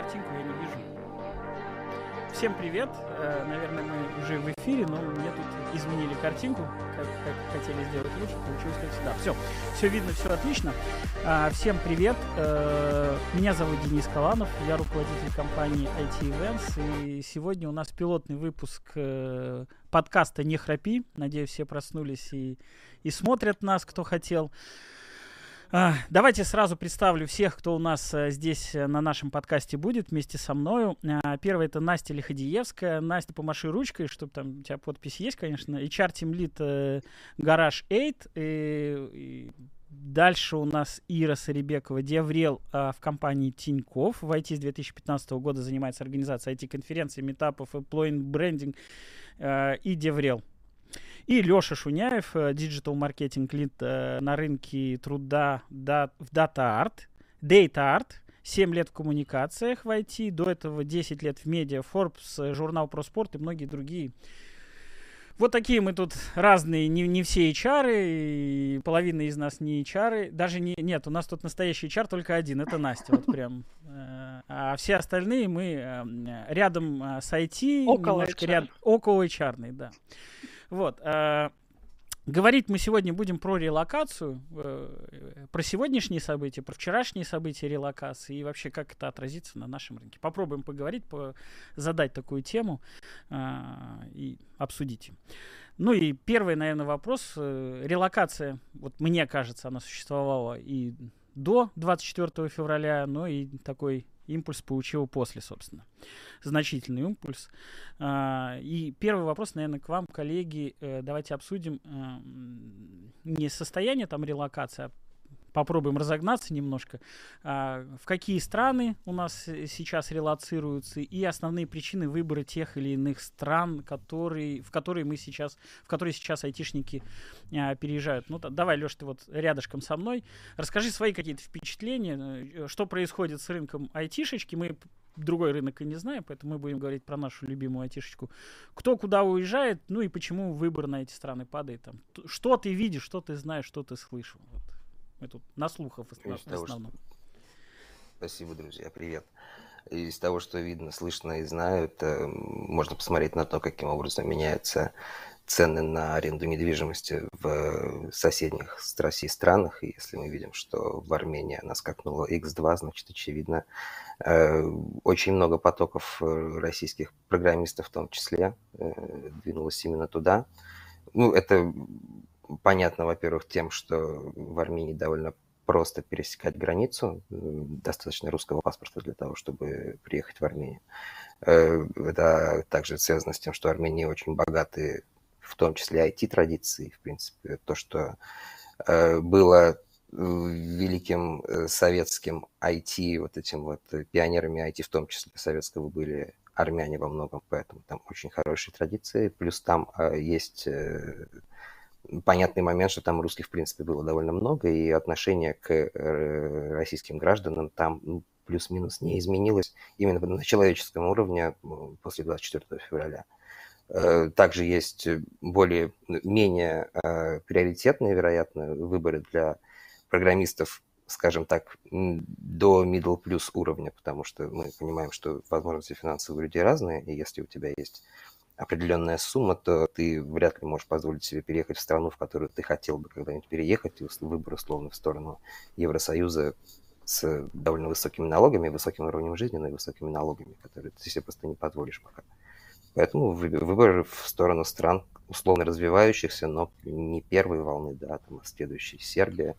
картинку я не вижу. Всем привет. Э, наверное, мы уже в эфире, но мне тут изменили картинку, как, как хотели сделать лучше, получилось как всегда. Все, все видно, все отлично. А, всем привет. Э, меня зовут Денис Каланов, я руководитель компании IT Events, и сегодня у нас пилотный выпуск э, подкаста «Не храпи». Надеюсь, все проснулись и, и смотрят нас, кто хотел. А, давайте сразу представлю всех, кто у нас э, здесь э, на нашем подкасте будет вместе со мною. А, первая это Настя Лиходиевская. Настя, помаши ручкой, чтобы там у тебя подпись есть, конечно. HR Team Lead Garage 8. И, Дальше у нас Ира Сарибекова, DevRel а, в компании Тинькофф. В IT с 2015 года занимается организацией IT-конференций, митапов, employer брендинг и DevRel. И Леша Шуняев, digital-маркетинг lead э, на рынке труда да, в DataArt, DataArt, 7 лет в коммуникациях в IT, до этого 10 лет в медиа, Forbes, э, журнал про спорт и многие другие. Вот такие мы тут разные, не, не все HR, и половина из нас не HR. Даже не, нет, у нас тут настоящий HR только один, это Настя, вот прям. Э, а все остальные мы рядом с IT, около немножко HR. ряд, около HR, да. Вот. Говорить мы сегодня будем про релокацию, э, про сегодняшние события, про вчерашние события релокации и вообще как это отразится на нашем рынке. Попробуем поговорить, по, задать такую тему э, и обсудить. Ну и первый, наверное, вопрос. Э, релокация, вот мне кажется, она существовала и до 24 февраля, но и такой импульс получил после, собственно. Значительный импульс. А, и первый вопрос, наверное, к вам, коллеги. Э, давайте обсудим э, не состояние там релокации, а попробуем разогнаться немножко. А, в какие страны у нас сейчас релацируются и основные причины выбора тех или иных стран, которые, в которые мы сейчас, в которые сейчас айтишники а, переезжают. Ну, давай, Леш, ты вот рядышком со мной. Расскажи свои какие-то впечатления, э, что происходит с рынком айтишечки. Мы другой рынок и не знаем, поэтому мы будем говорить про нашу любимую айтишечку. Кто куда уезжает, ну и почему выбор на эти страны падает. Там. Что ты видишь, что ты знаешь, что ты слышал. Вот. Мы тут на слухов в основном. Того, что... Спасибо, друзья, привет. Из того, что видно, слышно и знаю, это можно посмотреть на то, каким образом меняются цены на аренду недвижимости в соседних с Россией странах. И если мы видим, что в Армении она скакнула X2, значит, очевидно, э, очень много потоков российских программистов в том числе э, двинулось именно туда. Ну, это понятно, во-первых, тем, что в Армении довольно просто пересекать границу, достаточно русского паспорта для того, чтобы приехать в Армению. Э, это также связано с тем, что Армения очень богаты, в том числе IT-традиции, в принципе, то, что э, было великим э, советским IT, вот этим вот пионерами IT, в том числе советского, были армяне во многом, поэтому там очень хорошие традиции, плюс там есть понятный момент, что там русских, в принципе, было довольно много, и отношение к э, российским гражданам там ну, плюс-минус не изменилось именно на человеческом уровне после 24 февраля. Э, также есть более, менее э, приоритетные, вероятно, выборы для программистов, скажем так, до middle plus уровня, потому что мы понимаем, что возможности финансовые у людей разные, и если у тебя есть определенная сумма, то ты вряд ли можешь позволить себе переехать в страну, в которую ты хотел бы когда-нибудь переехать, и выбор условно в сторону Евросоюза с довольно высокими налогами, высоким уровнем жизни, но и высокими налогами, которые ты себе просто не позволишь пока. Поэтому выбор в сторону стран условно развивающихся, но не первой волны, да, там, а следующей Сербия,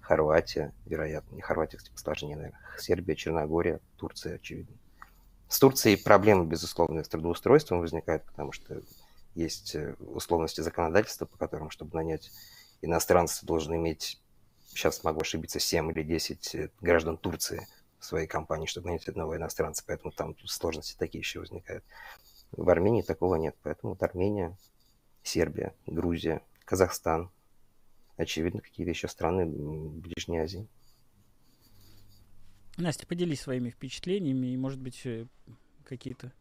Хорватия, вероятно, не Хорватия, кстати, сложнее, наверное, Сербия, Черногория, Турция, очевидно. С Турцией проблемы, безусловно, с трудоустройством возникают, потому что есть э, условности законодательства, по которым, чтобы нанять иностранца, должен иметь, сейчас могу ошибиться, 7 или 10 э, граждан Турции в своей компании, чтобы нанять одного иностранца, поэтому там сложности такие еще возникают. В Армении такого нет, поэтому вот Армения, Сербия, Грузия, Казахстан, очевидно, какие-то еще страны Ближней Азии. Настя, поделись своими впечатлениями и, может быть, э, какие-то...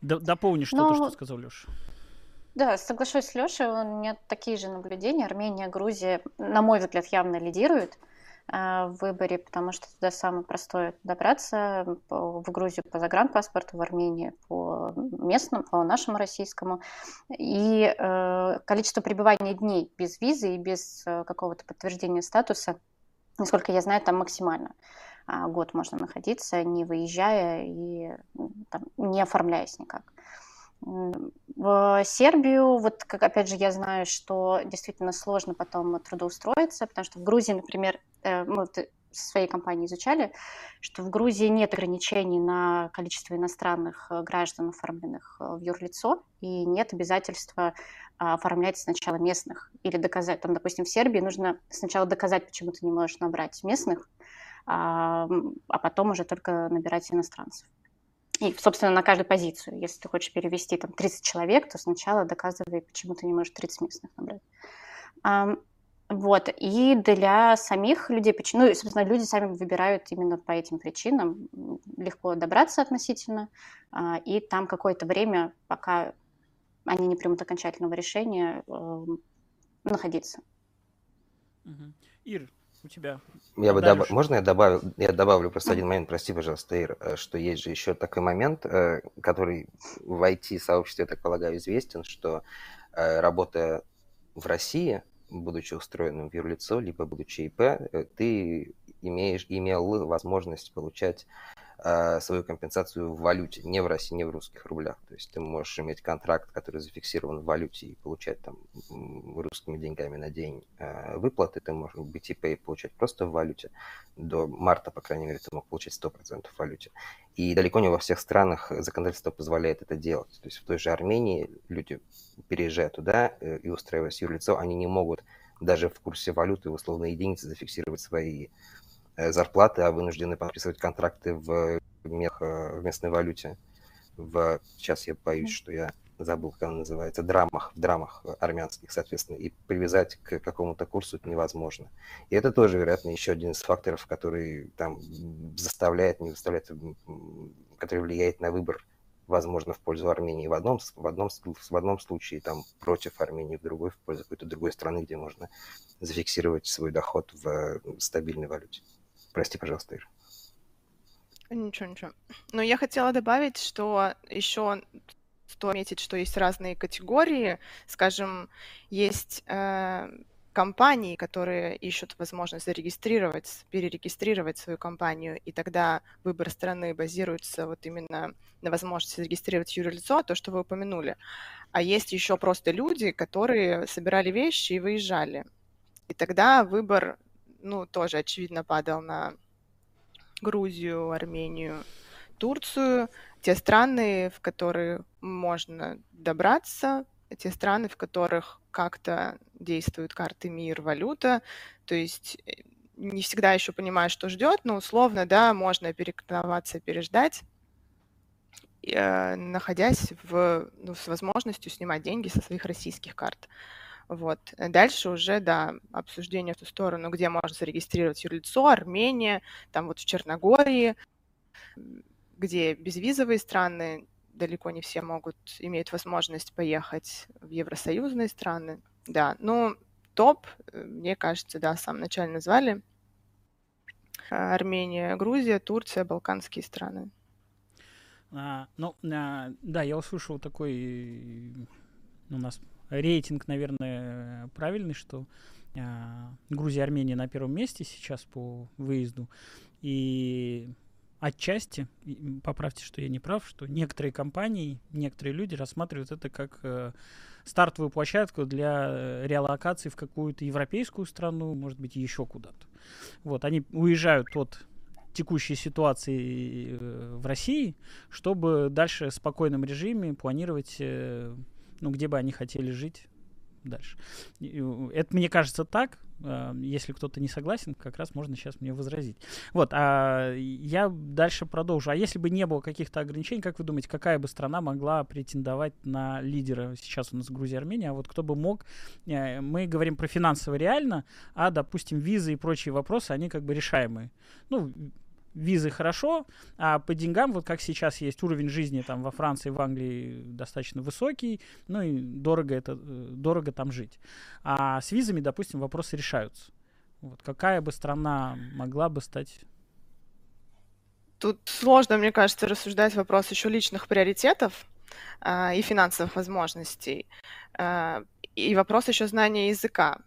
Дополни что-то, ну, что сказал Леша. Да, соглашусь с Лешей, у меня такие же наблюдения. Армения, Грузия, на мой взгляд, явно лидируют. а, в выборе, потому что туда самое простое добраться в Грузию по загранпаспорту, в Армении по местному, по нашему российскому. И э, количество пребывания дней без визы и без э, какого-то подтверждения статуса, насколько я знаю, там максимально. А, год можно находиться, не выезжая и там, не оформляясь никак. В Сербию, вот как опять же я знаю, что действительно сложно потом трудоустроиться, потому что в Грузии, например, э, мы со своей компанией изучали, что в Грузии нет ограничений на количество иностранных э, граждан, оформленных э, в юрлицо, и нет обязательства а, оформлять сначала местных или доказать. Там, допустим, в Сербии нужно сначала доказать, почему ты не можешь набрать местных, а, а потом уже только набирать иностранцев. И, собственно, на каждую позицию. Если ты хочешь перевести там 30 человек, то сначала доказывай, почему ты не можешь 30 местных набрать. Вот, и для самих людей, ну, собственно, люди сами выбирают именно по этим причинам, легко добраться относительно, а, и там какое-то время, пока они не примут окончательного решения, эм, находиться. Ир, у тебя. Я бы доб... Можно я добавлю, я добавлю просто один момент, прости, пожалуйста, Ир, э, что есть же еще такой момент, э, который в IT-сообществе, я так полагаю, известен, что э, работая в России, будучи устроенным в юрлицо, либо будучи ИП, ты имеешь, имел возможность получать свою компенсацию в валюте, не в России, не в русских рублях. То есть ты можешь иметь контракт, который зафиксирован в валюте и получать там русскими деньгами на день э, выплаты. Ты можешь BTP получать просто в валюте. До марта, по крайней мере, ты мог получать 100% в валюте. И далеко не во всех странах законодательство позволяет это делать. То есть в той же Армении люди, переезжая туда э, и устраиваясь юрлицо, они не могут даже в курсе валюты в условной единицы зафиксировать свои зарплаты, а вынуждены подписывать контракты в, мех, в местной валюте. В, сейчас я боюсь, что я забыл, как она называется, драмах, в драмах армянских, соответственно, и привязать к какому-то курсу это невозможно. И это тоже, вероятно, еще один из факторов, который там заставляет, не заставляет, который влияет на выбор, возможно, в пользу Армении в одном, в одном, в одном случае, там, против Армении, в другой, в пользу какой-то другой страны, где можно зафиксировать свой доход в стабильной валюте. Прости, пожалуйста, Ира. Ничего, ничего. Но я хотела добавить, что еще стоит отметить, что есть разные категории. Скажем, есть э, компании, которые ищут возможность зарегистрировать, перерегистрировать свою компанию, и тогда выбор страны базируется вот именно на возможности зарегистрировать юрлицо, то, что вы упомянули. А есть еще просто люди, которые собирали вещи и выезжали. И тогда выбор ну, тоже, очевидно, падал на Грузию, Армению, Турцию, те страны, в которые можно добраться, те страны, в которых как-то действуют карты МИР, валюта, то есть э, не всегда еще понимаю, что ждет, но условно, да, можно перекноваться, переждать, э, находясь в, ну, с возможностью снимать деньги со своих российских карт. Вот. Дальше уже, да, обсуждение в ту сторону, где можно зарегистрировать юрлицо, Армения, там вот в Черногории, где безвизовые страны, далеко не все могут, имеют возможность поехать в евросоюзные страны. Да, ну, топ, э, мне кажется, да, в самом начале назвали. Армения, Грузия, Турция, балканские страны. А, ну, а, да, я услышал такой у нас рейтинг, наверное, правильный, что э, Грузия и Армения на первом месте сейчас по выезду. И отчасти, поправьте, что я не прав, что некоторые компании, некоторые люди рассматривают это как э, стартовую площадку для э, реалокации в какую-то европейскую страну, может быть, еще куда-то. Вот, они уезжают от текущей ситуации э, в России, чтобы дальше в спокойном режиме планировать э, ну, где бы они хотели жить дальше. Это мне кажется так. А, если кто-то не согласен, как раз можно сейчас мне возразить. Вот, а я дальше продолжу. А если бы не было каких-то ограничений, как вы думаете, какая бы страна могла претендовать на лидера? Сейчас у нас Грузия, Армения, а вот кто бы мог? Э, мы говорим про финансово реально, а, допустим, визы и прочие вопросы, они как бы решаемые. Ну, визы хорошо, а по деньгам, вот как сейчас есть уровень жизни там во Франции, в Англии достаточно высокий, ну и дорого это, э, дорого там жить. А с визами, допустим, вопросы решаются. Вот какая бы страна могла бы стать Тут сложно, мне кажется, рассуждать вопрос еще личных приоритетов э, и финансовых возможностей. Э, и вопрос еще знания языка.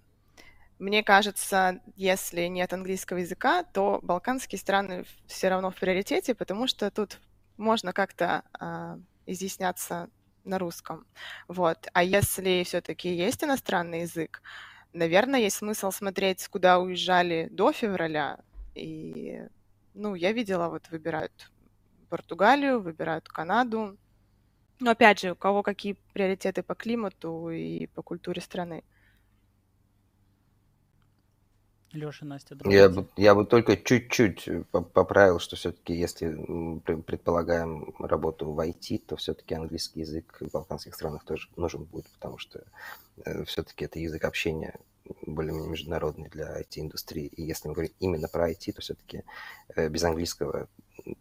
Мне кажется, если нет английского языка, то балканские страны все равно в приоритете, потому что тут можно как-то э, изъясняться на русском. Вот. А если все-таки есть иностранный язык, наверное, есть смысл смотреть, куда уезжали до февраля. И, ну, я видела, вот выбирают Португалию, выбирают Канаду. Но опять же, у кого какие приоритеты по климату и по культуре страны. Леша, Настя, я бы, я бы только чуть-чуть поправил, что все-таки, если предполагаем работу в IT, то все-таки английский язык в балканских странах тоже нужен будет, потому что э, все-таки это язык общения более-менее международный для IT-индустрии. И если мы говорим именно про IT, то все-таки э, без английского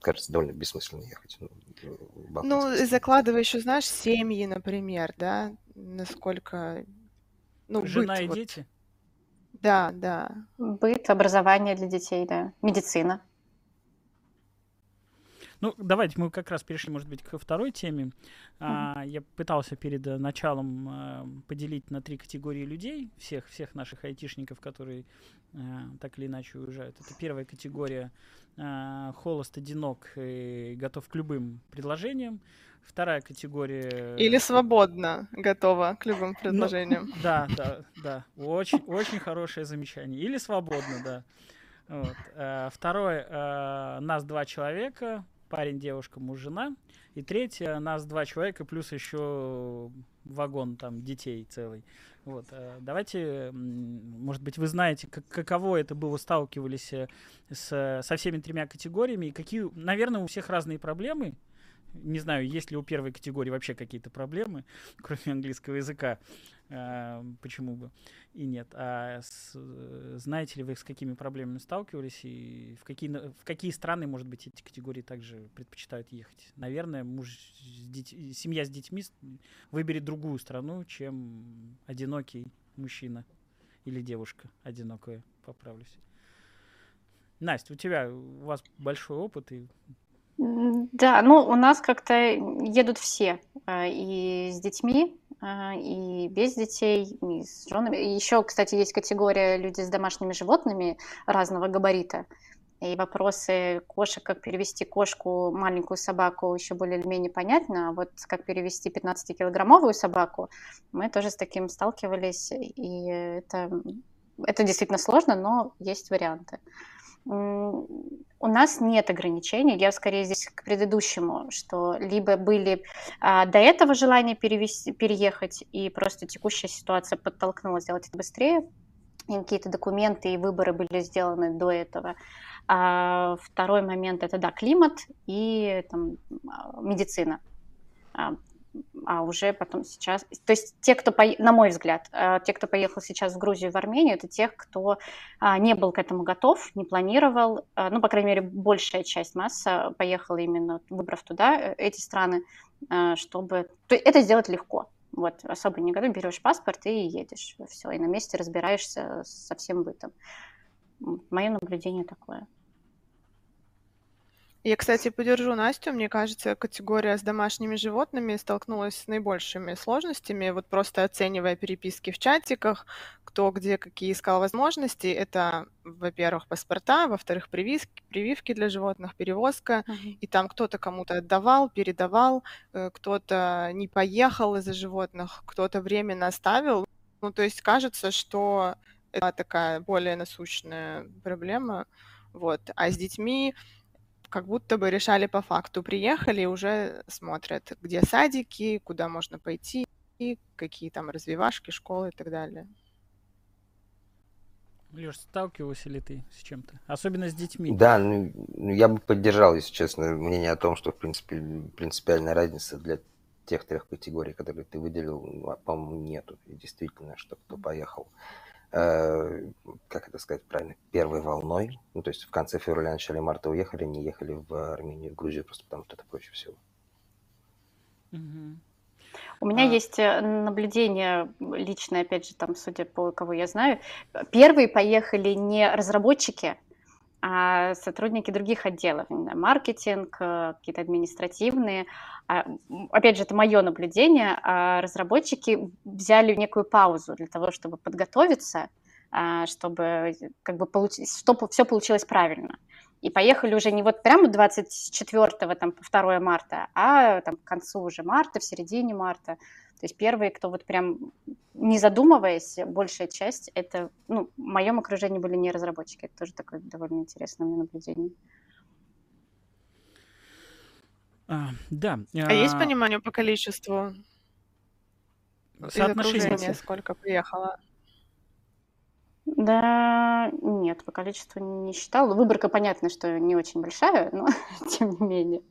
кажется довольно бессмысленно ехать. Ну, ну закладывая еще, знаешь, семьи, например, да, насколько... Ну, Жена быт, и вот. дети? Да, да. Быт, образование для детей, да. Медицина. Ну, давайте мы как раз перешли, может быть, ко второй теме. Mm-hmm. А, я пытался перед э, началом а, поделить на три категории людей, всех, всех наших айтишников, которые а, так или иначе уезжают. Это первая категория а, холост, одинок и готов к любым предложениям. Вторая категория... Или свободно готова к любым ну, предложениям. Ну, да, да, да. Очень, очень хорошее замечание. Или свободно, да. Вот. А, второе, а, нас два человека, парень, девушка, муж, жена. И третье, нас два человека, плюс еще вагон там детей целый. Вот. А, давайте, может быть, вы знаете, как, каково это было, сталкивались э, с, со всеми тремя категориями, и какие, наверное, у всех разные проблемы, не знаю, есть ли у первой категории вообще какие-то проблемы, кроме английского языка. А, почему бы и нет. А с, знаете ли вы, с какими проблемами сталкивались и в какие, в какие страны, может быть, эти категории также предпочитают ехать? Наверное, муж с деть, семья с детьми выберет другую страну, чем одинокий мужчина или девушка одинокая, поправлюсь. Настя, у тебя, у вас большой опыт, и да, ну у нас как-то едут все, а, и с детьми, а, и без детей, и с женами. Еще, кстати, есть категория люди с домашними животными разного габарита. И вопросы кошек, как перевести кошку, маленькую собаку, еще более или менее понятно. А вот как перевести 15-килограммовую собаку, мы тоже с таким сталкивались. И это, это действительно сложно, но есть варианты у нас нет ограничений. Я скорее здесь к предыдущему, что либо были а, до этого желания перевести, переехать, и просто текущая ситуация подтолкнула сделать это быстрее, и какие-то документы и выборы были сделаны до этого. А второй момент это да, климат и там, а, медицина. А, а уже потом сейчас... То есть те, кто, по... на мой взгляд, э, те, кто поехал сейчас в Грузию и в Армению, это тех, кто а, не был к этому готов, не планировал, э, ну, по крайней мере, большая часть масса поехала именно, выбрав туда э, эти страны, чтобы... То есть это сделать легко. Вот, особо не готов, берешь паспорт и едешь. Все, и на месте разбираешься со всем бытом. Мое наблюдение такое. Я, кстати, поддержу Настю. Мне кажется, категория с домашними животными столкнулась с наибольшими сложностями. Вот просто оценивая переписки в чатиках, кто где какие искал возможности. Это, во-первых, паспорта, во-вторых, прививки, прививки для животных, перевозка. Uh-huh. И там кто-то кому-то отдавал, передавал, э, кто-то не поехал из-за животных, кто-то временно оставил. Ну, то есть кажется, что это такая более насущная проблема. Вот. А с детьми как будто бы решали по факту. Приехали и уже смотрят, где садики, куда можно пойти, какие там развивашки, школы и так далее. Леш, сталкивался ли ты с чем-то? Особенно с детьми. Да, ну, ну, я бы поддержал, если честно, мнение о том, что, в принципе, принципиальная разница для тех трех категорий, которые ты выделил, ну, по-моему, нету. И действительно, что кто поехал как это сказать правильно, первой волной. Ну, то есть в конце февраля, начале марта уехали, не ехали в Армению, в Грузию, просто потому что это проще всего. Угу. У меня а... есть э, наблюдение личное, опять же, там, судя по кого я знаю. Первые поехали не разработчики, а сотрудники других отделов, маркетинг, э, какие-то административные. А, опять же, это мое наблюдение. А разработчики взяли некую паузу для того, чтобы подготовиться, а, чтобы как бы получить, чтобы все получилось правильно. И поехали уже не вот прямо 24 там, по 2 марта, а там, к концу уже марта, в середине марта. То есть первые, кто вот прям не задумываясь, большая часть, это, ну, в моем окружении были не разработчики. Это тоже такое довольно интересное мне наблюдение. А, да. А, а есть понимание по количеству соотношения, сколько приехало? Да, нет, по количеству не считала. Выборка, понятно, что не очень большая, но тем не менее.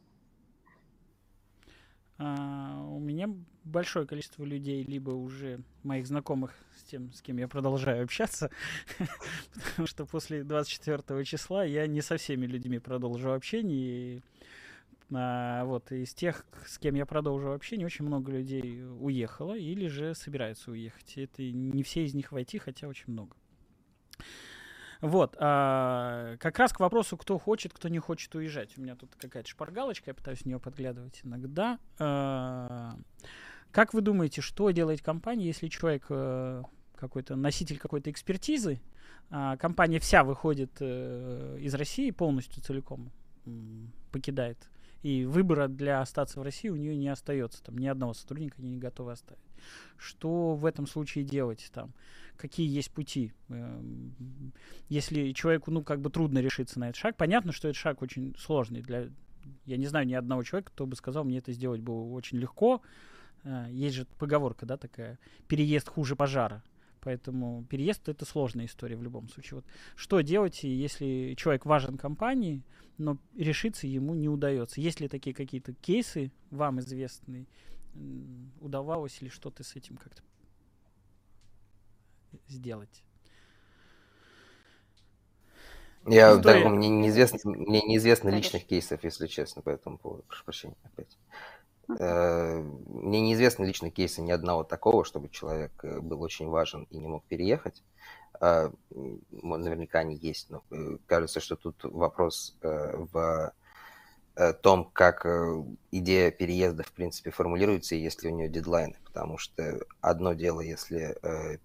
А, у меня большое количество людей, либо уже моих знакомых с тем, с кем я продолжаю общаться, потому что после 24 числа я не со всеми людьми продолжу общение. И, а, вот, из тех, с кем я продолжу общение, очень много людей уехало или же собираются уехать. Это не все из них войти, хотя очень много. Вот, а, как раз к вопросу, кто хочет, кто не хочет уезжать. У меня тут какая-то шпаргалочка, я пытаюсь в нее подглядывать иногда. А, как вы думаете, что делает компания, если человек э, какой-то носитель какой-то экспертизы, а, компания вся выходит э, из России полностью целиком, покидает, и выбора для остаться в России у нее не остается, там ни одного сотрудника они не готовы оставить. Что в этом случае делать там? какие есть пути. Эм, если человеку, ну, как бы трудно решиться на этот шаг, понятно, что этот шаг очень сложный. Для, я не знаю ни одного человека, кто бы сказал, мне это сделать было очень легко. Э, есть же поговорка, да, такая, переезд хуже пожара. Поэтому переезд это сложная история в любом случае. Вот что делать, если человек важен компании, но решиться ему не удается? Есть ли такие какие-то кейсы вам известные? Удавалось ли что-то с этим как-то сделать. Я, История... да, мне неизвестно, мне неизвестно личных кейсов, если честно, по этому поводу. Прошу прощения опять. Э, мне неизвестны личные кейсы ни одного такого, чтобы человек э, был очень важен и не мог переехать. Э, наверняка они есть, но кажется, что тут вопрос в том, как идея переезда, в принципе, формулируется, и если у нее дедлайны. Потому что одно дело, если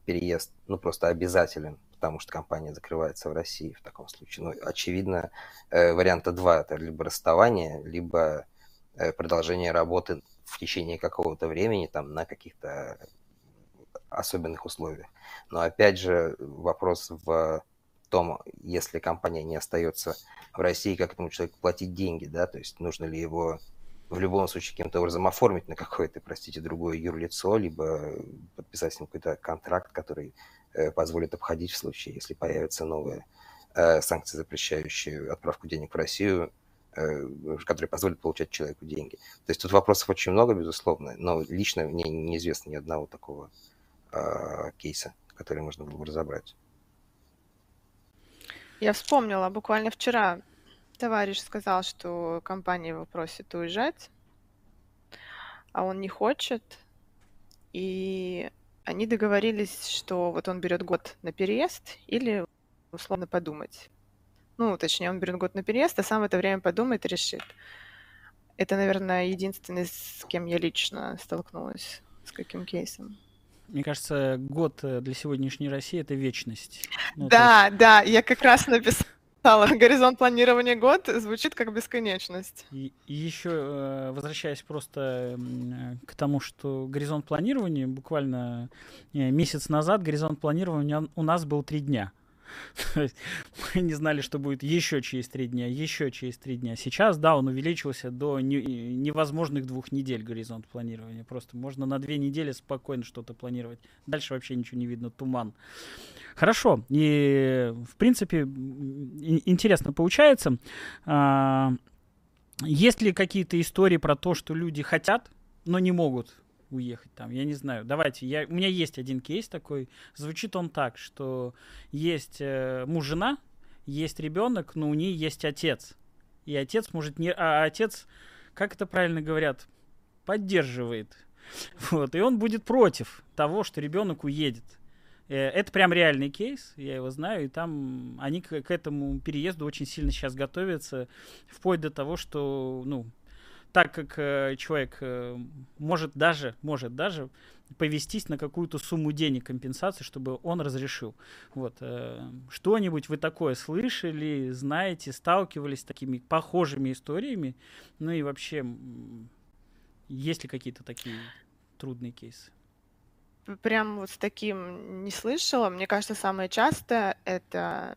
переезд, ну, просто обязателен, потому что компания закрывается в России в таком случае. Ну, очевидно, варианта два – это либо расставание, либо продолжение работы в течение какого-то времени, там, на каких-то особенных условиях. Но опять же, вопрос в том, если компания не остается в России, как этому человеку платить деньги, да, то есть нужно ли его в любом случае каким-то образом оформить на какое-то, простите, другое юрлицо, либо подписать с ним какой-то контракт, который э, позволит обходить в случае, если появятся новые э, санкции, запрещающие отправку денег в Россию, э, которые позволят получать человеку деньги. То есть тут вопросов очень много, безусловно, но лично мне неизвестно ни одного такого э, кейса, который можно было бы разобрать. Я вспомнила, буквально вчера товарищ сказал, что компания его просит уезжать, а он не хочет. И они договорились, что вот он берет год на переезд или условно подумать. Ну, точнее, он берет год на переезд, а сам в это время подумает и решит. Это, наверное, единственный, с кем я лично столкнулась, с каким кейсом. Мне кажется, год э, для сегодняшней России это вечность. Ну, да, есть... да, я как раз написала. Горизонт планирования год звучит как бесконечность. И, и еще э, возвращаясь просто к тому, что горизонт планирования буквально э, месяц назад горизонт планирования у нас был три дня. Мы не знали, что будет еще через три дня, еще через три дня. Сейчас, да, он увеличился до невозможных двух недель горизонт планирования. Просто можно на две недели спокойно что-то планировать. Дальше вообще ничего не видно, туман. Хорошо. И, в принципе, интересно получается. А, есть ли какие-то истории про то, что люди хотят, но не могут уехать там, я не знаю. Давайте, я, у меня есть один кейс такой. Звучит он так, что есть э, муж, жена, есть ребенок, но у нее есть отец. И отец может не... А отец, как это правильно говорят, поддерживает Вот, и он будет против того, что ребенок уедет. Э, это прям реальный кейс, я его знаю, и там они к, к этому переезду очень сильно сейчас готовятся, вплоть до того, что, ну, так как э, человек э, может даже, может даже повестись на какую-то сумму денег компенсации, чтобы он разрешил. Вот. Э, что-нибудь вы такое слышали, знаете, сталкивались с такими похожими историями? Ну и вообще, есть ли какие-то такие трудные кейсы? Прям вот с таким не слышала. Мне кажется, самое частое это,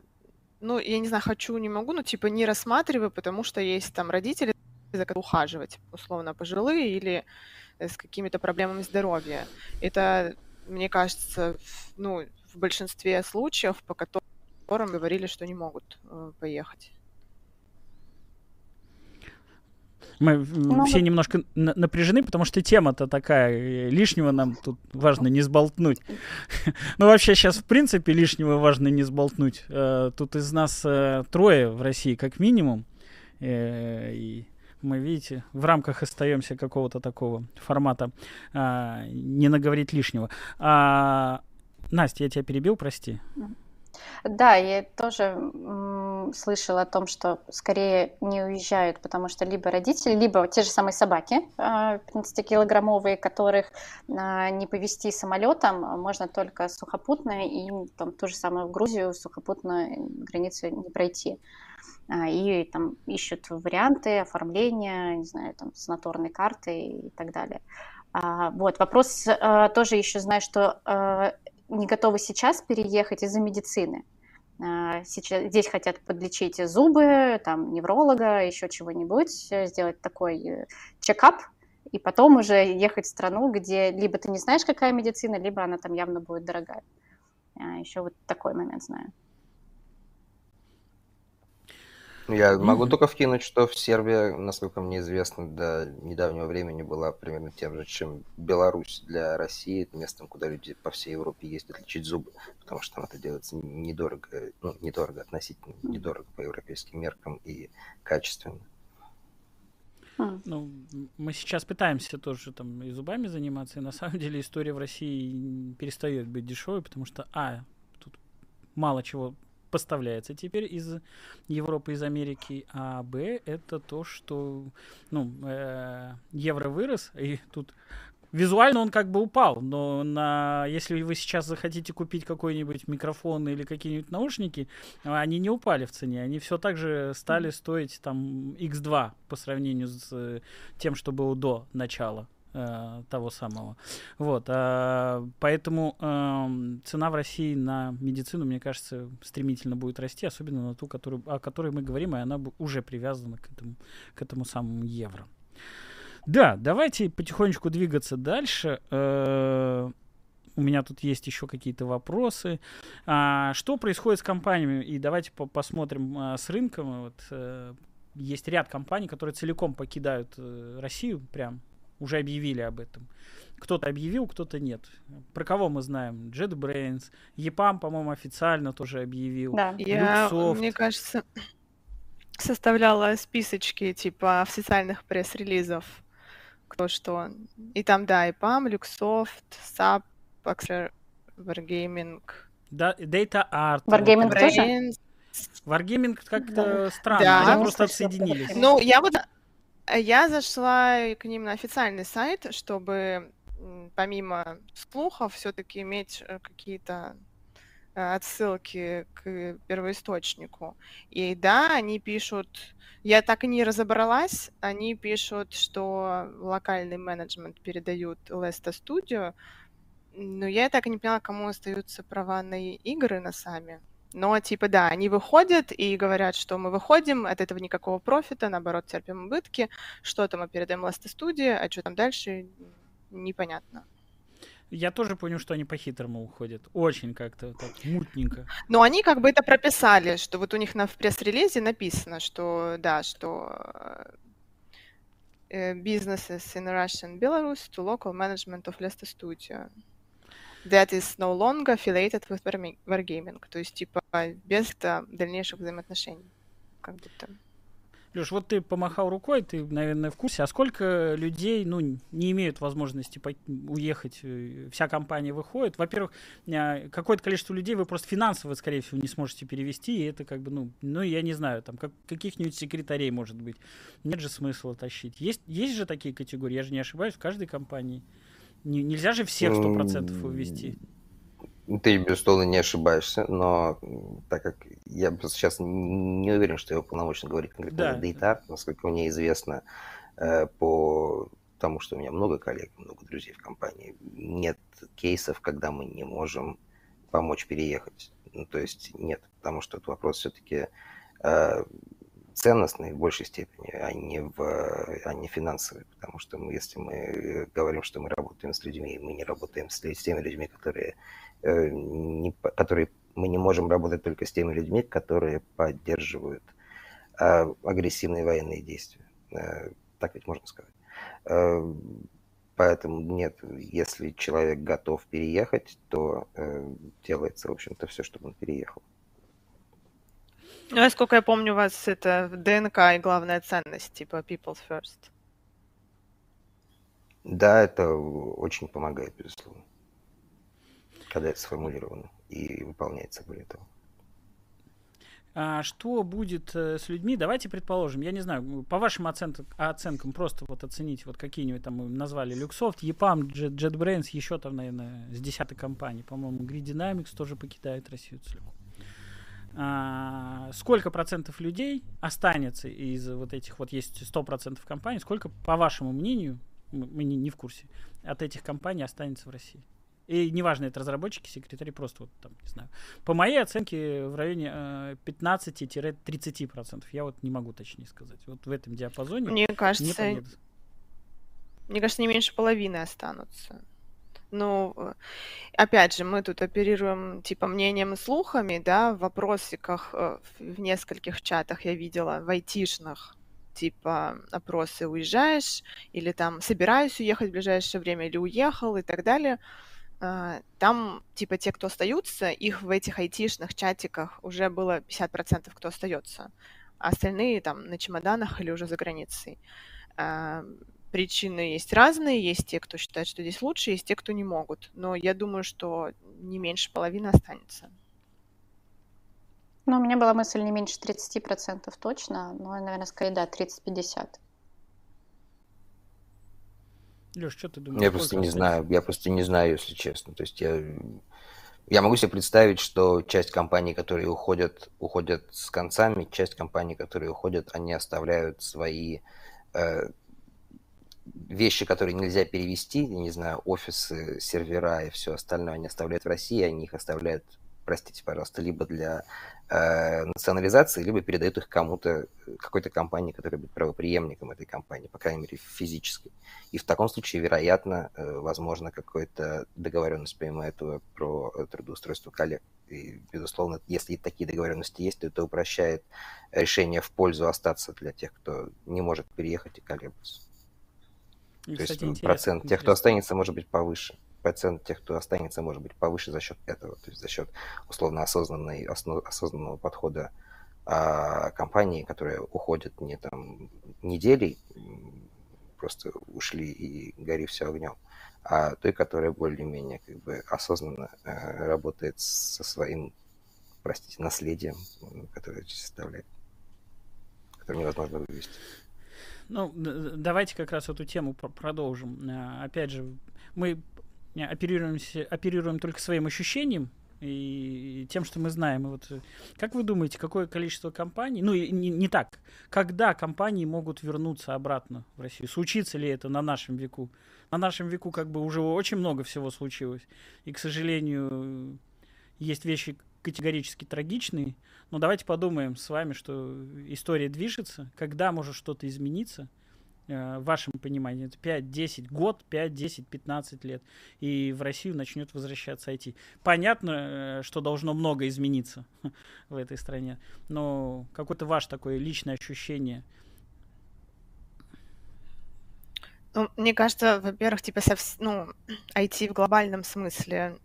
ну, я не знаю, хочу, не могу, но типа не рассматриваю, потому что есть там родители, за которыми ухаживать, условно, пожилые или Э, с какими-то проблемами здоровья. Это, мне кажется, ну, в большинстве случаев, по которым говорили, что не могут э, поехать. Мы ну, все немножко напряжены, потому что тема-то такая, лишнего нам тут важно не сболтнуть. ну, вообще сейчас, в принципе, лишнего важно не сболтнуть. Э, тут из нас трое в России, как минимум. И мы, видите, в рамках остаемся какого-то такого формата, а, не наговорить лишнего. А, Настя, я тебя перебил, прости. Да, я тоже слышала о том, что скорее не уезжают, потому что либо родители, либо те же самые собаки, э, 15-килограммовые, которых э, не повезти самолетом, можно только сухопутно, и там ту же самую в Грузию сухопутно границу не пройти. А, и там ищут варианты оформления, не знаю, там, санаторной карты и так далее. А, вот, вопрос а, тоже еще, знаю, что не готовы сейчас переехать из-за медицины. Сейчас, здесь хотят подлечить зубы, там, невролога, еще чего-нибудь, сделать такой э, чекап, и потом уже ехать в страну, где либо ты не знаешь, какая медицина, либо она там явно будет дорогая. Еще вот такой момент знаю. Я могу только вкинуть, что в Сербии, насколько мне известно, до недавнего времени была примерно тем же, чем Беларусь для России, местом, куда люди по всей Европе ездят лечить зубы, потому что там это делается недорого, ну, недорого, относительно недорого по европейским меркам и качественно. Ну, мы сейчас пытаемся тоже там и зубами заниматься, и на самом деле история в России перестает быть дешевой, потому что, а, тут мало чего поставляется теперь из Европы, из Америки, а Б это то, что ну, э, евро вырос, и тут визуально он как бы упал, но на, если вы сейчас захотите купить какой-нибудь микрофон или какие-нибудь наушники, они не упали в цене, они все так же стали стоить там x2 по сравнению с тем, что было до начала э, того самого. Вот, э, поэтому э, цена в России на медицину, мне кажется, стремительно будет расти, особенно на ту, которую, о которой мы говорим, и она уже привязана к этому, к этому самому евро. Да, давайте потихонечку двигаться дальше. Э, у меня тут есть еще какие-то вопросы. А, что происходит с компаниями? И давайте по посмотрим а, с рынком. Вот, а, есть ряд компаний, которые целиком покидают э, Россию, прям уже объявили об этом. Кто-то объявил, кто-то нет. Про кого мы знаем? JetBrains, EPAM, по-моему, официально тоже объявил. Да. Я, мне кажется, составляла списочки типа официальных пресс-релизов, кто что. И там, да, EPAM, Luxoft, SAP, Axer, Wargaming. Да, Data Art. Wargaming тоже? Wargaming как-то да. странно, да. они просто отсоединились. Ну, я вот я зашла к ним на официальный сайт, чтобы помимо слухов все-таки иметь э, какие-то э, отсылки к первоисточнику. И да, они пишут, я так и не разобралась, они пишут, что локальный менеджмент передают Леста Studio, но я так и не поняла, кому остаются права на игры на сами. Но, типа, да, они выходят и говорят, что мы выходим, от этого никакого профита, наоборот, терпим убытки, что-то мы передаем Ласта студии, а что там дальше, непонятно. Я тоже понял, что они по-хитрому уходят. Очень как-то так мутненько. Но они как бы это прописали, что вот у них на, в пресс-релизе написано, что да, что uh, businesses in Russia and Belarus to local management of Leicester Studio that is no longer affiliated with Wargaming. То есть, типа, без да, дальнейших взаимоотношений. Как будто. Леш, вот ты помахал рукой, ты, наверное, в курсе. А сколько людей, ну, не имеют возможности уехать? Э, вся компания выходит. Во-первых, а, какое-то количество людей вы просто финансово, скорее всего, не сможете перевести. И это как бы, ну, ну я не знаю, там как, каких-нибудь секретарей, может быть. Нет же смысла тащить. Есть, есть же такие категории, я же не ошибаюсь, в каждой компании. Не, нельзя же всех 100% увести. Ты, безусловно, не ошибаешься, но так как я сейчас не уверен, что я уполномочен говорить конкретно да. за Дейтар, насколько мне известно, э, по тому, что у меня много коллег, много друзей в компании, нет кейсов, когда мы не можем помочь переехать. Ну, то есть нет, потому что этот вопрос все-таки э, ценностный в большей степени, а не, в, а не финансовый. Потому что мы, если мы говорим, что мы работаем с людьми, мы не работаем с, с теми людьми, которые Э, не, которые мы не можем работать только с теми людьми, которые поддерживают э, агрессивные военные действия. Э, так ведь можно сказать. Э, поэтому нет, если человек готов переехать, то э, делается, в общем-то, все, чтобы он переехал. Ну, а сколько я помню, у вас это ДНК и главная ценность, типа People's First. Да, это очень помогает, безусловно когда это сформулировано и выполняется более того. А что будет э, с людьми? Давайте предположим, я не знаю, по вашим оценкам, оценкам просто вот оцените, вот какие-нибудь там мы назвали Luxoft, EPAM, Jet, JetBrains, еще там, наверное, с десятой компании, по-моему, Grid Dynamics тоже покидает Россию целиком. А, сколько процентов людей останется из вот этих, вот есть 100% компаний, сколько, по вашему мнению, мы не, не в курсе, от этих компаний останется в России? И неважно, это разработчики, секретари, просто вот там, не знаю. По моей оценке в районе э, 15-30%. Я вот не могу точнее сказать. Вот в этом диапазоне. Мне кажется, не мне кажется, не меньше половины останутся. Ну, э, опять же, мы тут оперируем типа мнением и слухами, да, в вопросиках э, в нескольких чатах я видела, в айтишных, типа опросы уезжаешь, или там собираюсь уехать в ближайшее время, или уехал и так далее. А, там, типа, те, кто остаются, их в этих айтишных чатиках уже было 50%, кто остается. А остальные там на чемоданах или уже за границей. Причины есть разные. Есть те, кто считает, что здесь лучше, есть те, кто не могут. Но я думаю, что не меньше половины останется. Ну, у меня была мысль не меньше 30% точно, но, наверное, скорее, да, 30-50%. Леш, что ты думаешь? Я просто не знаю, я просто не знаю, если честно. То есть я, я могу себе представить, что часть компаний, которые уходят, уходят с концами, часть компаний, которые уходят, они оставляют свои э, вещи, которые нельзя перевести, я не знаю, офисы, сервера и все остальное, они оставляют в России, они их оставляют простите, пожалуйста, либо для э, национализации, либо передают их кому-то, какой-то компании, которая будет правоприемником этой компании, по крайней мере, физической. И в таком случае, вероятно, э, возможно, какая-то договоренность помимо этого про трудоустройство коллег. И, безусловно, если такие договоренности есть, то это упрощает решение в пользу остаться для тех, кто не может переехать и колеблется. То кстати, есть процент тех, кто останется, может быть повыше. Процент тех, кто останется, может быть повыше за счет этого, то есть за счет условно осознанной, осознанного подхода а, компании, которые уходят не там неделей, просто ушли и гори все огнем, а той, которая более-менее как бы осознанно э, работает со своим, простите, наследием, которое составляет, которое невозможно вывести. Ну, давайте как раз эту тему продолжим. Э, опять же, мы оперируем, оперируем только своим ощущением и тем, что мы знаем. И вот, э, как вы думаете, какое количество компаний, ну не, не так, когда компании могут вернуться обратно в Россию? Случится ли это на нашем веку? На нашем веку как бы уже очень много всего случилось. И, к сожалению, есть вещи категорически трагичные. Но давайте подумаем с вами, что история движется, когда может что-то измениться – Э, в вашем понимании, это 5, 10, год, 5, 10, 15 лет, и в Россию начнет возвращаться IT. Понятно, э, что должно много измениться в этой стране, но какое-то ваше такое личное ощущение. Ну, мне кажется, во-первых, типа, ну, IT в глобальном смысле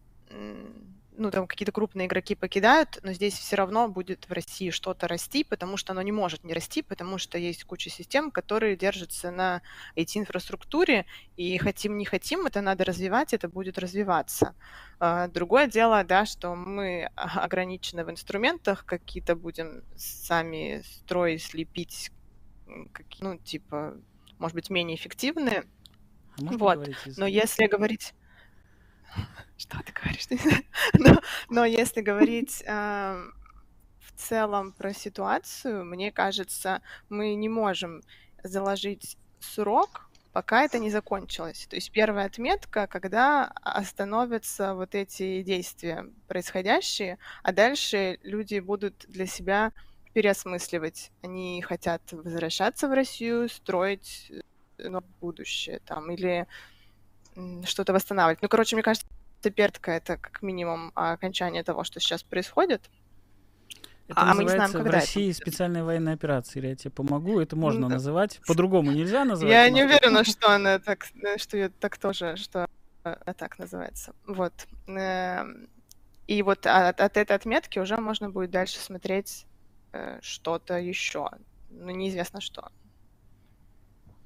ну, там какие-то крупные игроки покидают, но здесь все равно будет в России что-то расти, потому что оно не может не расти, потому что есть куча систем, которые держатся на IT-инфраструктуре, и хотим не хотим, это надо развивать, это будет развиваться. А, другое дело, да, что мы ограничены в инструментах, какие-то будем сами строить, слепить, ну, типа, может быть, менее эффективные. А вот. Но если говорить что ты говоришь? но, но если говорить э, в целом про ситуацию, мне кажется, мы не можем заложить срок, пока это не закончилось. То есть первая отметка, когда остановятся вот эти действия происходящие, а дальше люди будут для себя переосмысливать. Они хотят возвращаться в Россию, строить ну, будущее там, или что-то восстанавливать. Ну, короче, мне кажется, Тепертка — это как минимум окончание того, что сейчас происходит. Это а мы не знаем, когда в России это специальная военная операция, или я тебе помогу, это можно да. называть. По-другому нельзя называть. Я не уверена, что она так, что ее так тоже, что она так называется. Вот. Эм, и вот от, от этой отметки уже можно будет дальше смотреть э, что-то еще. Ну, неизвестно что.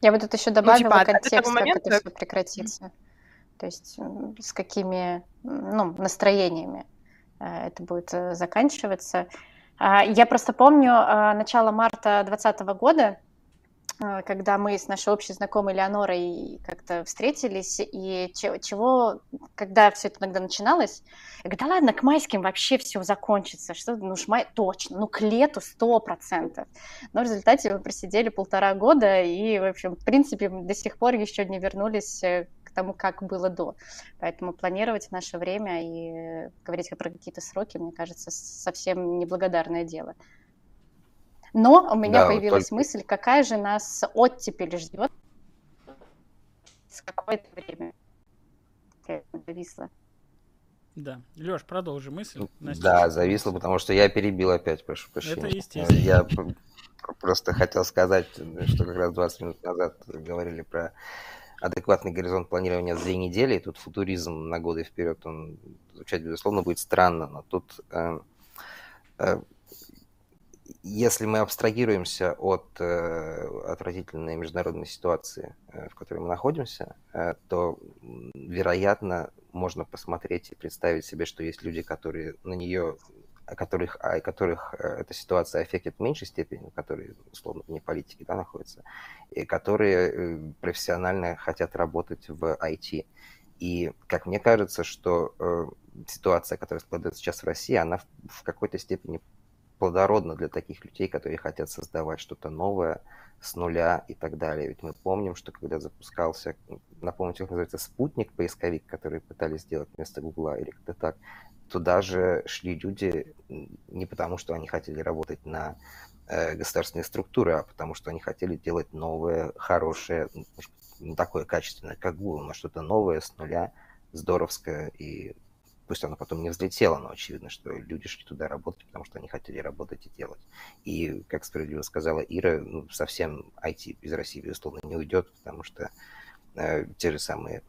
Я бы тут еще добавила ну, типа, контекст, как это все прекратится то есть с какими ну, настроениями э, это будет э, заканчиваться. А, я просто помню а, начало марта 2020 года, э, когда мы с нашей общей знакомой Леонорой как-то встретились, и чего, когда все это иногда начиналось, я говорю, да ладно, к майским вообще все закончится, что, ну уж май, точно, ну к лету сто процентов. Но в результате мы просидели полтора года, и, в общем, в принципе, до сих пор еще не вернулись тому, как было до. Поэтому планировать наше время и говорить про какие-то сроки, мне кажется, совсем неблагодарное дело. Но у меня да, появилась только... мысль, какая же нас оттепель ждет с какое-то время. Зависла. Да. Леш, продолжи мысль. Настя. Да, зависло, потому что я перебил опять, прошу прощения. Это естественно. Я просто хотел сказать, что как раз 20 минут назад говорили про адекватный горизонт планирования за две недели, и тут футуризм на годы вперед, он звучать, безусловно, будет странно, но тут, э, э, если мы абстрагируемся от э, международной ситуации, э, в которой мы находимся, э, то, вероятно, можно посмотреть и представить себе, что есть люди, которые на нее о которых, о которых э, эта ситуация аффектит в меньшей степени, которые, условно, вне политики да, находятся, и которые профессионально хотят работать в IT. И, как мне кажется, что э, ситуация, которая складывается сейчас в России, она в, в какой-то степени плодородна для таких людей, которые хотят создавать что-то новое с нуля и так далее. Ведь мы помним, что когда запускался, напомню, как называется, спутник, поисковик, который пытались сделать вместо Гугла или как-то так, туда же шли люди не потому, что они хотели работать на э, государственные структуры, а потому что они хотели делать новое, хорошее, не такое качественное, как Google, но что-то новое с нуля, здоровское, и пусть оно потом не взлетело, но очевидно, что люди шли туда работать, потому что они хотели работать и делать. И, как справедливо сказала Ира, ну, совсем IT из России, безусловно, не уйдет, потому что э, те же самые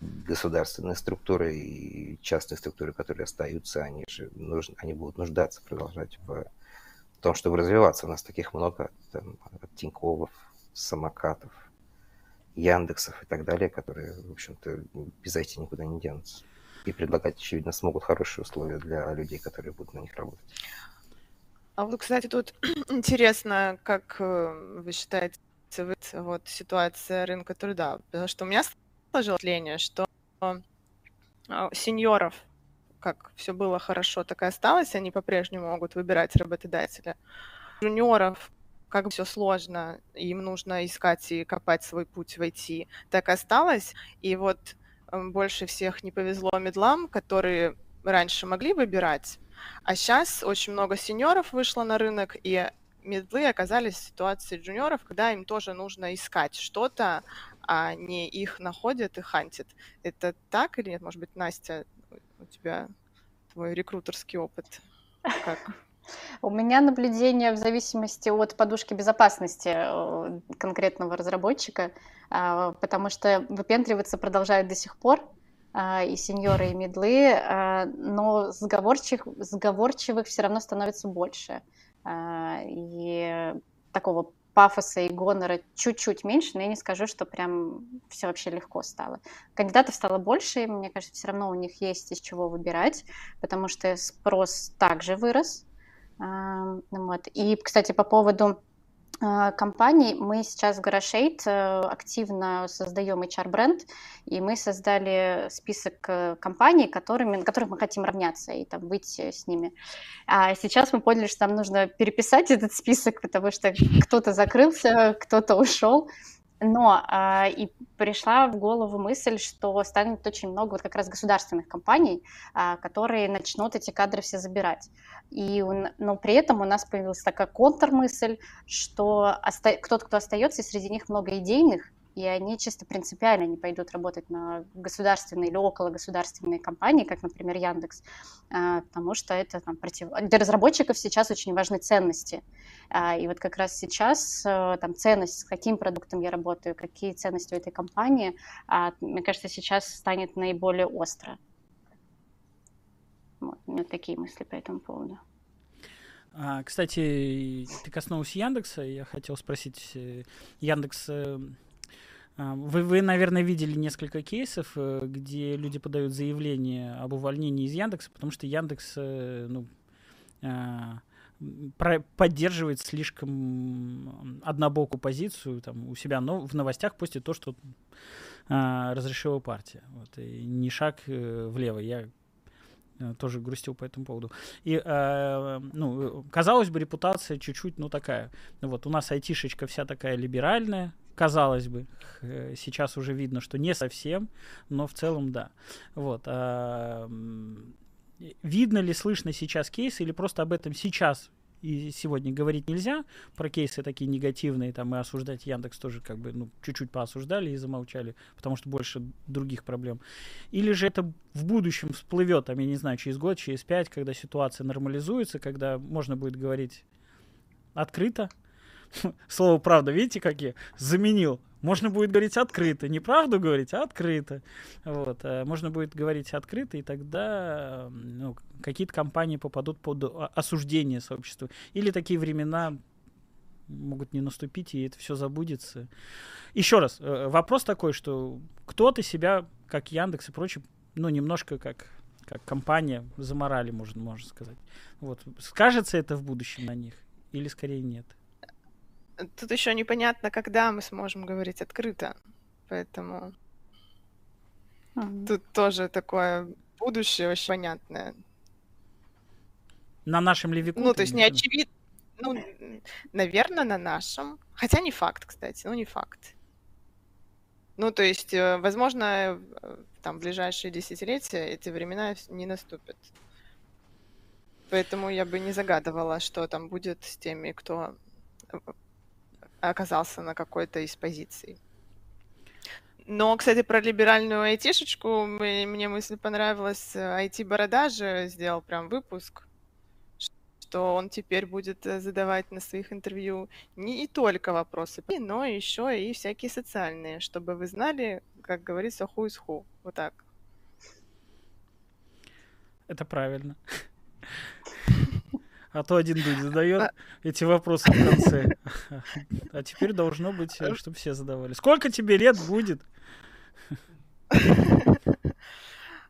государственные структуры и частные структуры, которые остаются, они же нужны, они будут нуждаться продолжать в том, чтобы развиваться. У нас таких много, там, от Тиньковов, самокатов, Яндексов и так далее, которые, в общем-то, без IT никуда не денутся. И предлагать, очевидно, смогут хорошие условия для людей, которые будут на них работать. А вот, кстати, тут интересно, как э, вы считаете, вот ситуация рынка труда, потому что у меня сложилось впечатление, что а, сеньоров, как все было хорошо, так и осталось, они по-прежнему могут выбирать работодателя. Джуниоров, как все сложно, им нужно искать и копать свой путь в IT, так осталось. И вот больше всех не повезло медлам, которые раньше могли выбирать, а сейчас очень много сеньоров вышло на рынок, и медлы оказались в ситуации джуниоров, когда им тоже нужно искать что-то, а не их находят и хантят. Это так или нет? Может быть, Настя, у тебя твой рекрутерский опыт как? У меня наблюдение в зависимости от подушки безопасности э, конкретного разработчика, а, потому что выпендриваться продолжают до сих пор, а, и сеньоры, и медлы, но сговорчивых, сговорчивых все равно становится больше. И такого пафоса и гонора чуть-чуть меньше, но я не скажу, что прям все вообще легко стало. Кандидатов стало больше, и мне кажется, все равно у них есть из чего выбирать, потому что спрос также вырос. Вот. И, кстати, по поводу а, компаний. Мы сейчас в Гарашейт э, активно создаем HR-бренд, и мы создали список э, компаний, которыми, на которых мы хотим равняться и там выйти с ними. А сейчас мы поняли, что нам нужно переписать этот список, потому что кто-то закрылся, кто-то ушел. Но э, и пришла в голову мысль, что станет очень много вот как раз государственных компаний, э, которые начнут эти кадры все забирать. И, но при этом у нас появилась такая контрмысль, что оста- кто-то, кто остается, среди них много идейных, и они чисто принципиально не пойдут работать на государственные или около государственные компании, как, например, Яндекс, а, потому что это там, против... для разработчиков сейчас очень важны ценности. А, и вот как раз сейчас э, там ценность, с каким продуктом я работаю, какие ценности у этой компании, а, мне кажется, сейчас станет наиболее остро. Вот, у меня такие мысли по этому поводу. Кстати, ты коснулась Яндекса, я хотел спросить, э, Яндекс э, вы, вы, наверное, видели несколько кейсов, э, где люди подают заявление об увольнении из Яндекса, потому что Яндекс э, ну, а, поддерживает слишком однобокую позицию там, у себя, но в новостях постит то, что а, разрешила партия. Вот, и не шаг э, влево. Я тоже грустил по этому поводу. И, э, ну, казалось бы, репутация чуть-чуть, ну, такая. Вот, у нас айтишечка вся такая либеральная, казалось бы, сейчас уже видно, что не совсем, но в целом да. Вот. А, видно ли, слышно сейчас кейсы или просто об этом сейчас и сегодня говорить нельзя. Про кейсы такие негативные, там, и осуждать Яндекс тоже как бы, ну, чуть-чуть поосуждали и замолчали, потому что больше других проблем. Или же это в будущем всплывет, там, я не знаю, через год, через пять, когда ситуация нормализуется, когда можно будет говорить открыто, Слово правда, видите, как я заменил? Можно будет говорить открыто, не правду говорить, а открыто. Вот. Э, можно будет говорить открыто, и тогда ну, какие-то компании попадут под осуждение сообщества. Или такие времена могут не наступить, и это все забудется. Еще раз, э, вопрос такой, что кто-то себя, как Яндекс и прочее, ну, немножко как, как компания заморали, можно, можно сказать. Вот. Скажется это в будущем на них? Или скорее нет? Тут еще непонятно, когда мы сможем говорить открыто. Поэтому mm-hmm. тут тоже такое будущее очень понятное. На нашем левику? Ну, то есть не очевидно. Ну, наверное, на нашем. Хотя не факт, кстати, ну не факт. Ну, то есть, э, возможно, э, там в ближайшие десятилетия эти времена не наступят. Поэтому я бы не загадывала, что там будет с теми, кто оказался на какой-то из позиций. Но, кстати, про либеральную айтишечку мне мысль понравилась. IT-борода же сделал прям выпуск, что он теперь будет э, задавать на своих интервью не только вопросы, но еще и всякие социальные, чтобы вы знали, как говорится, ху из ху. Вот так. Это правильно. А то один дудь задает а эти вопросы в конце. А теперь должно быть, э, чтобы все задавали. Сколько тебе лет будет?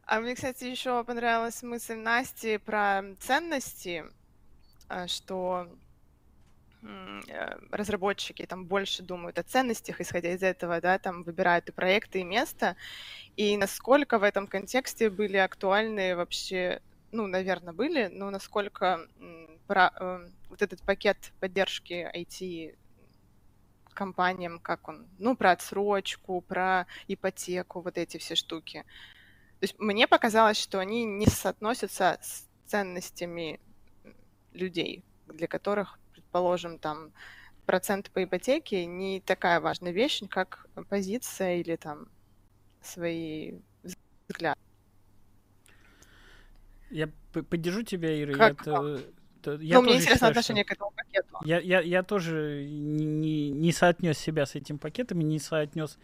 А мне, кстати, еще понравилась мысль Насти про ценности, а, что э, разработчики там больше думают о ценностях, исходя из этого, да, там выбирают и проекты, и место, и насколько в этом контексте были актуальны вообще, ну, наверное, были, но насколько про э, вот этот пакет поддержки IT компаниям, как он, ну, про отсрочку, про ипотеку, вот эти все штуки. То есть мне показалось, что они не соотносятся с ценностями людей, для которых, предположим, там процент по ипотеке не такая важная вещь, как позиция или там свои взгляды. Я поддержу тебя, Ира. Как, это, я ну, мне интересно считаю, отношение к этому пакету. Я, я, я тоже не, не соотнес себя с этим пакетами, не соотнес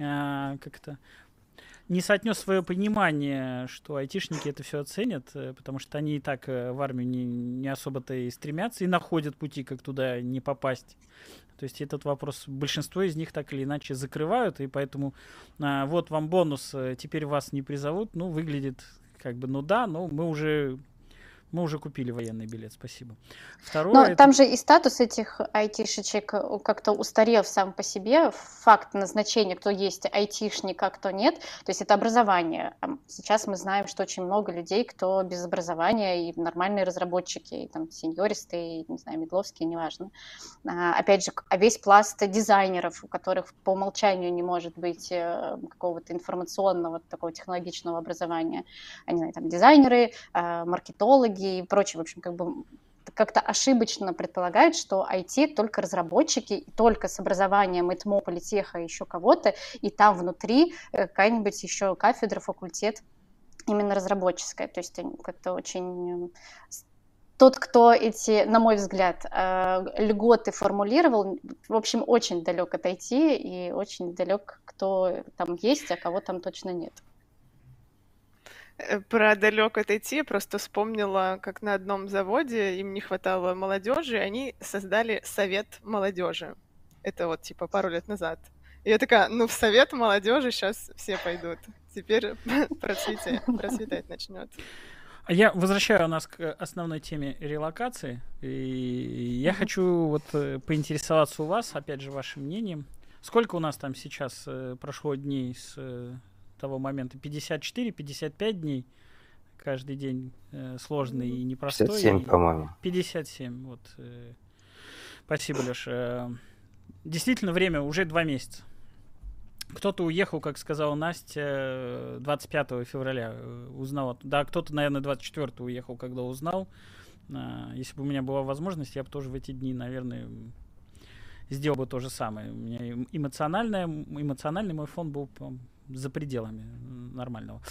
а, как-то не соотнес свое понимание, что айтишники это все оценят, э, потому что они и так э, в армию не, не особо-то и стремятся, и находят пути, как туда не попасть. То есть этот вопрос большинство из них так или иначе закрывают, и поэтому а, вот вам бонус, э, теперь вас не призовут, ну, выглядит как бы, ну да, но мы уже мы уже купили военный билет, спасибо. Второе. Но это... там же и статус этих айтишечек э, как-то устарел сам по себе. Факт назначения, кто есть айтишник, а кто нет. То есть это образование. Сейчас мы знаем, что очень много людей, кто без образования, и нормальные разработчики, и там сеньористы, и, не знаю, медловские, неважно. А, опять же, а весь пласт дизайнеров, у которых по умолчанию не может быть э, какого-то информационного, такого технологичного образования. Они, там дизайнеры, а, маркетологи, и прочее. В общем, как бы как-то ошибочно предполагают, что IT только разработчики, и только с образованием ИТМО, политеха, еще кого-то, и там внутри э, какая-нибудь еще кафедра, факультет именно разработческая. То есть как-то очень тот, кто эти, на мой взгляд, э, льготы формулировал, в общем, очень далек от IT и очень далек, кто там есть, а кого там точно нет. Э, про далек отойти, просто вспомнила, как на одном заводе им не хватало молодежи, и они создали совет молодежи. Это вот типа пару лет назад. И я такая, ну в совет молодежи сейчас все пойдут. Теперь процветать, процветать начнет. А я возвращаю нас к основной теме релокации. И я хочу вот э, поинтересоваться у вас, опять же, вашим мнением. Сколько у нас там сейчас э, прошло дней с того момента 54-55 дней каждый день э, сложный и непростой. 57, по-моему. 57, вот. Э, спасибо, Леша. Э, действительно, время уже два месяца. Кто-то уехал, как сказала Настя, 25 э, февраля э, узнал. Да, кто-то, наверное, 24 уехал, когда узнал. Если бы у меня была возможность, я бы тоже в эти дни, наверное, сделал бы то же самое. У меня эмоциональное, эмоциональный мой фон был за пределами нормального.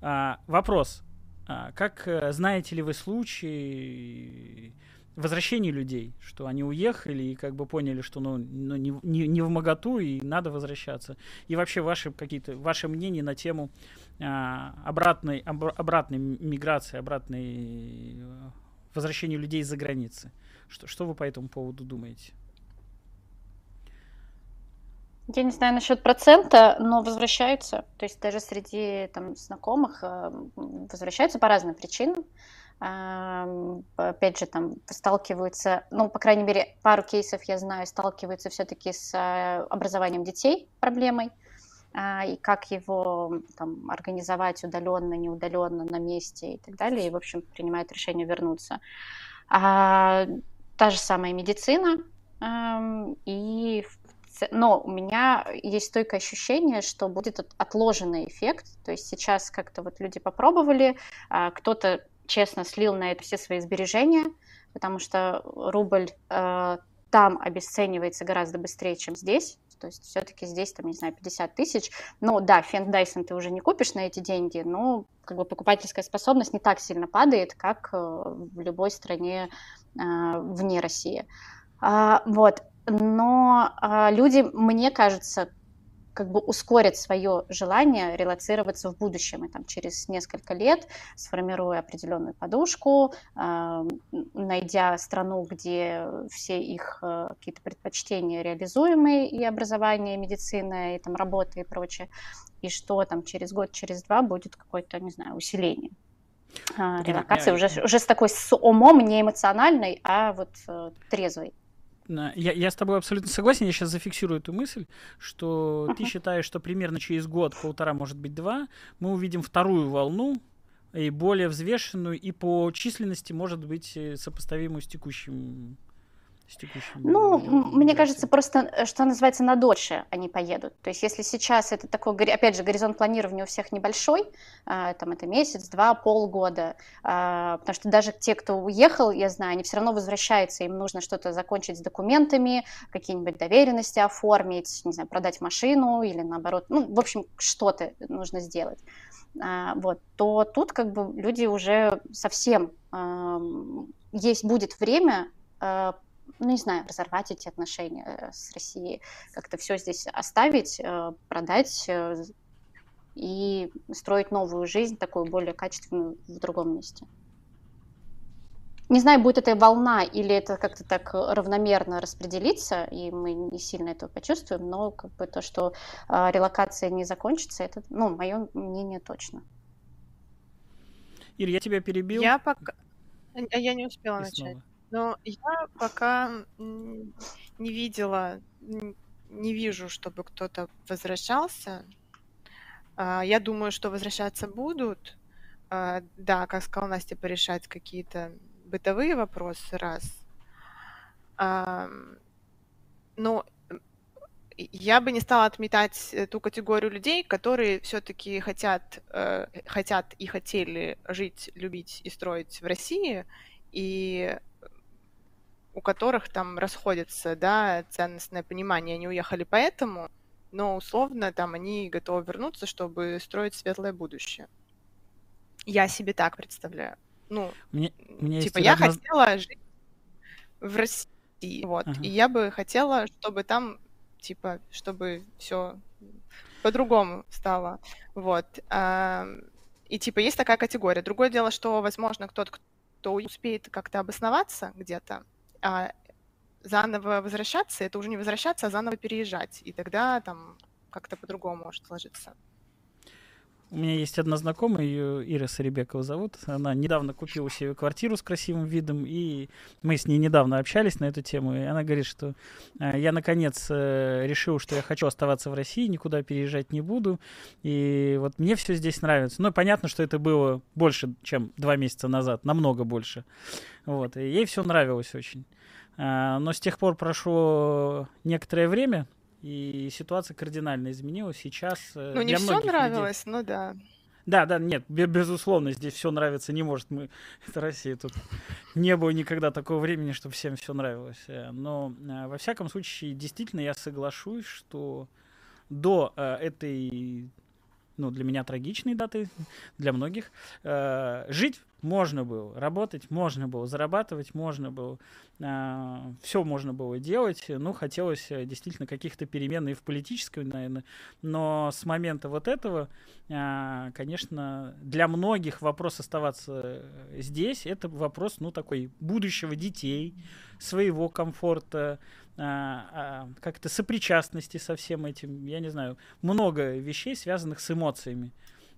А, вопрос. А, как э, знаете ли вы случаи возвращения людей, что они уехали и как бы поняли, что ну, ну не, не, не в моготу и надо возвращаться. И вообще ваши какие-то ваши мнения на тему а, обратной об, обратной миграции, обратной э, возвращения людей за границы. Что, что вы по этому поводу думаете? Я не знаю насчет процента, но возвращаются. То есть даже среди там, знакомых э, возвращаются по разным причинам. Опять же, там сталкиваются, ну, по крайней мере, пару кейсов я знаю, сталкиваются все-таки с э, образованием детей проблемой а, и как его там, организовать удаленно, неудаленно, на месте и так далее. И, в общем, принимают решение вернуться. А, та же самая медицина. И но у меня есть стойкое ощущение, что будет отложенный эффект. То есть сейчас как-то вот люди попробовали, а, кто-то честно слил на это все свои сбережения, потому что рубль э, там обесценивается гораздо быстрее, чем здесь. То есть все-таки здесь, там, не знаю, 50 тысяч. Ну да, фен Dyson ты уже не купишь на эти деньги, но как бы покупательская способность не так сильно падает, как э, в любой стране э, вне России. А, вот но а, люди, мне кажется, как бы ускорят свое желание релацироваться в будущем, и там через несколько лет, сформируя определенную подушку, э, найдя страну, где все их э, какие-то предпочтения реализуемые, и образование, и медицина, и там работа и прочее, и что там через год, через два будет какое-то, не знаю, усиление. Э, релокация уже, уже с такой с умом, не эмоциональной, а вот э, трезвой. Я, я с тобой абсолютно согласен. Я сейчас зафиксирую эту мысль, что uh-huh. ты считаешь, что примерно через год, полтора, может быть, два, мы увидим вторую волну, и более взвешенную, и по численности, может быть, э, сопоставимую с текущим с текущим? Ну, мне кажется, просто, э, что называется, на дольше они поедут. То есть если сейчас это такой, опять же, горизонт планирования у всех небольшой, а, там это месяц, два, полгода, а, потому что даже те, кто уехал, я знаю, они все равно возвращаются, им нужно что-то закончить с документами, какие-нибудь доверенности оформить, не знаю, продать машину или наоборот, ну, в общем, что-то нужно сделать. А, вот, то тут как бы люди уже совсем есть будет время ну, не знаю, разорвать эти отношения с Россией, как-то все здесь оставить, э, продать, э, и строить новую жизнь, такую более качественную в другом месте. Не знаю, будет это волна или это как-то так равномерно распределится, и мы не сильно этого почувствуем, но как бы то, что э, релокация не закончится, это, ну, мое мнение точно. Ир, я тебя перебил. Я пока... А я не успела и начать. Снова. Но я пока не видела, не вижу, чтобы кто-то возвращался. А, я думаю, что возвращаться будут. А, да, как сказала Настя, порешать какие-то бытовые вопросы, раз. Но я бы не стала отметать ту категорию людей, которые все-таки хотят, э, хотят и хотели жить, любить и строить в России, и у которых там расходятся, да, ценностное понимание, они уехали поэтому, но условно там они готовы вернуться, чтобы строить светлое будущее. Я себе так представляю. Ну, мне, мне типа я одна... хотела жить в России, вот, ага. и я бы хотела, чтобы там, типа, чтобы все по-другому стало, вот. И типа есть такая категория. Другое дело, что, возможно, кто-то, кто успеет как-то обосноваться где-то, а заново возвращаться, это уже не возвращаться, а заново переезжать. И тогда там как-то по-другому может сложиться. У меня есть одна знакомая, ее Ира Сарибекова зовут. Она недавно купила себе квартиру с красивым видом, и мы с ней недавно общались на эту тему. И она говорит, что э, я наконец э, решил, что я хочу оставаться в России, никуда переезжать не буду. И вот мне все здесь нравится. Ну, понятно, что это было больше, чем два месяца назад, намного больше. Вот, и ей все нравилось очень. Э, но с тех пор прошло некоторое время, и ситуация кардинально изменилась. Сейчас э, Ну, не все нравилось, людей... ну да. Да, да, нет, безусловно, здесь все нравится не может. Мы, это Россия, тут не было никогда такого времени, чтобы всем все нравилось. Э, но, э, во всяком случае, действительно, я соглашусь, что до этой ну, для меня трагичной даты, для многих. Э, жить можно было, работать можно было, зарабатывать можно было, э, все можно было делать. Ну, хотелось э, действительно каких-то перемен и в политической, наверное. Но с момента вот этого, конечно, для многих вопрос оставаться здесь, это вопрос, ну, такой будущего детей, своего комфорта, а, а, как-то сопричастности со всем этим, я не знаю, много вещей, связанных с эмоциями.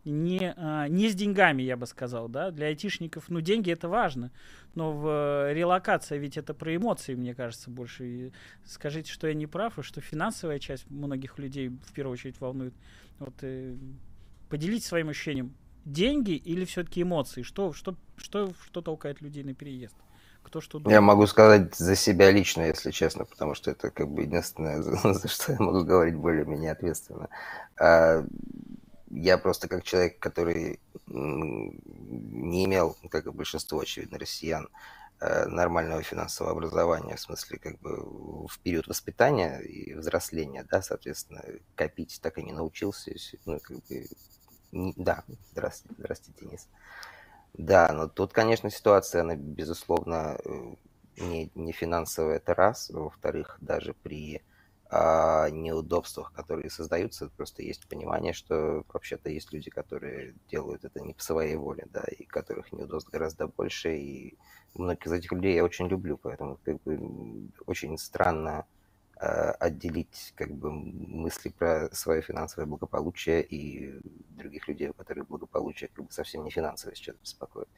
Не, а, не с деньгами, я бы сказал, да, для айтишников, ну, деньги это важно, но в э, релокация ведь это про эмоции, мне кажется, больше. И скажите, что я не прав, и что финансовая часть многих людей в первую очередь волнует. Вот э, поделитесь своим ощущением, деньги или все-таки эмоции? Что, что, что, что толкает людей на переезд? Кто что думает? Я могу сказать за себя лично, если честно, потому что это как бы единственное, за, что я могу говорить более-менее ответственно. А, я просто как человек, который не имел, как и большинство, очевидно, россиян, э, нормального финансового образования, в смысле, как бы в период воспитания и взросления, да, соответственно, копить так и не научился. Ну, как бы, не, да, здравствуйте, здравствуйте, Денис. Да, но тут, конечно, ситуация, она, безусловно, э, не, не финансовая, это раз. Во-вторых, даже при а, неудобствах, которые создаются, просто есть понимание, что вообще-то есть люди, которые делают это не по своей воле, да, и которых неудобств гораздо больше, и многих из этих людей я очень люблю, поэтому как бы очень странно отделить как бы мысли про свое финансовое благополучие и других людей, у которых благополучие как бы совсем не финансовое сейчас беспокоит.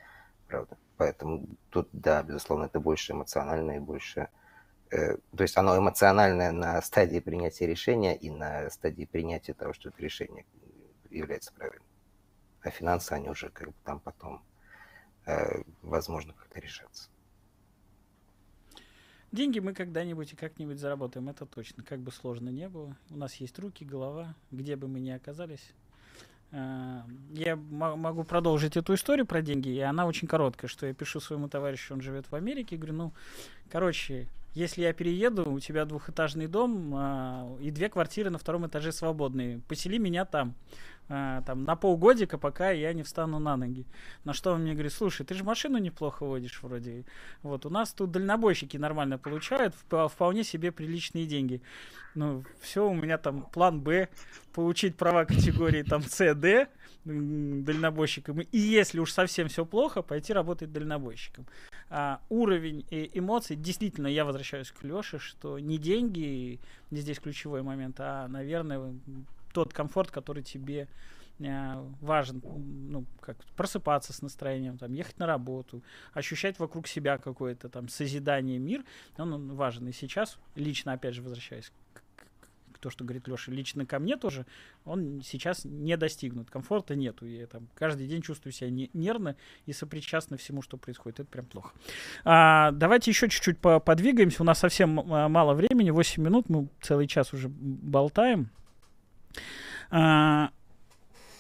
Правда. Поэтому тут, да, безусловно, это больше эмоциональное и больше... Э, то есть оно эмоциональное на стадии принятия решения и на стадии принятия того, что это решение является правильным. А финансы, они уже как бы там потом, э, возможно, как-то решаться. Деньги мы когда-нибудь и как-нибудь заработаем, это точно. Как бы сложно не было. У нас есть руки, голова, где бы мы ни оказались. А, я могу продолжить эту историю про деньги, и она очень короткая, что я пишу своему товарищу, он живет в Америке, говорю, ну, короче, если я перееду, у тебя двухэтажный дом а, и две квартиры на втором этаже свободные. Посели меня там. А, там на полгодика, пока я не встану на ноги. На что он мне говорит, слушай, ты же машину неплохо водишь вроде. Вот, у нас тут дальнобойщики нормально получают, вполне себе приличные деньги. Ну, все, у меня там план Б, получить права категории там С, Д, дальнобойщиком. И если уж совсем все плохо, пойти работать дальнобойщиком. А, уровень эмоций, действительно, я возвращаюсь к Леше, что не деньги здесь ключевой момент, а, наверное, тот комфорт, который тебе э, важен, ну, как просыпаться с настроением, там, ехать на работу, ощущать вокруг себя какое-то там созидание, мир, он, он важен. И сейчас, лично, опять же, возвращаясь к то, что говорит Леша, лично ко мне тоже, он сейчас не достигнут, комфорта нету. Я там каждый день чувствую себя не, нервно и сопричастно всему, что происходит. Это прям плохо. А, давайте еще чуть-чуть подвигаемся. У нас совсем мало времени, 8 минут, мы целый час уже болтаем. А,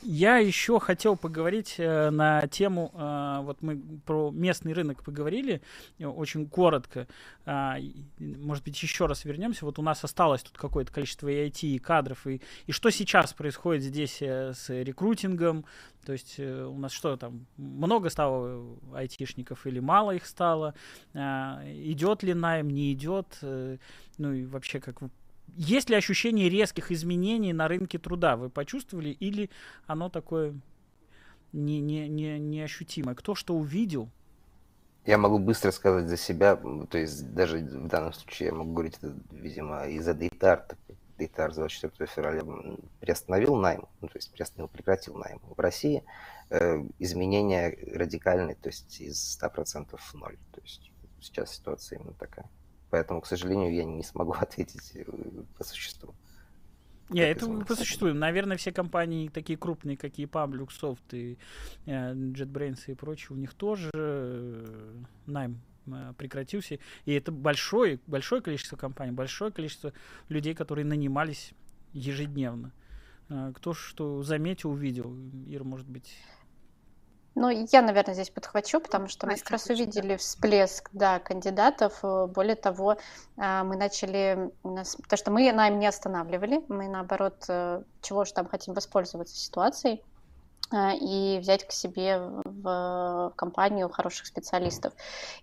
я еще хотел поговорить э, на тему, э, вот мы про местный рынок поговорили э, очень коротко. Э, может быть, еще раз вернемся. Вот у нас осталось тут какое-то количество и IT, и кадров. И, и что сейчас происходит здесь э, с рекрутингом? То есть э, у нас что там, много стало айтишников или мало их стало? Э, идет ли найм, не идет? Ну и вообще, как есть ли ощущение резких изменений на рынке труда? Вы почувствовали или оно такое не, не, не, неощутимое? Кто что увидел? Я могу быстро сказать за себя, то есть даже в данном случае я могу говорить, это, видимо, из-за Дейтар, Дейтар 24 февраля приостановил найм, ну, то есть приостановил, прекратил найм. В России э, изменения радикальные, то есть из 100% в ноль. То есть сейчас ситуация именно такая. Поэтому, к сожалению, я не смогу ответить э, по существу. Не, это по существу. Наверное, все компании такие крупные, как EPUB, Luxoft и э, JetBrains и прочие, у них тоже э, найм прекратился. И это большое, большое количество компаний, большое количество людей, которые нанимались ежедневно. Кто что заметил, увидел. Ира, может быть, ну, я, наверное, здесь подхвачу, потому что мы как раз увидели всплеск да, кандидатов. Более того, э, мы начали... То, что мы найм не останавливали, мы, наоборот, э, чего же там хотим воспользоваться ситуацией, а, и взять к себе в компанию хороших специалистов.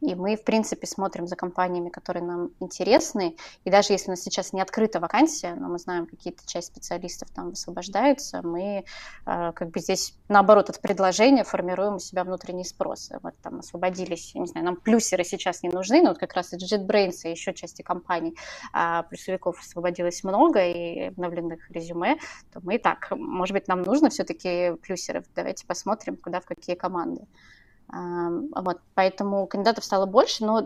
И мы, в принципе, смотрим за компаниями, которые нам интересны. И даже если у нас сейчас не открыта вакансия, но мы знаем, какие-то часть специалистов там высвобождаются, мы а, как бы здесь, наоборот, от предложения формируем у себя внутренний спрос. Вот там освободились, не знаю, нам плюсеры сейчас не нужны, но вот как раз из JetBrains и еще части компаний а, плюсовиков освободилось много и обновленных резюме, то мы и так, может быть, нам нужно все-таки плюсеры лидеров. Давайте посмотрим, куда, в какие команды. Вот, поэтому кандидатов стало больше, но,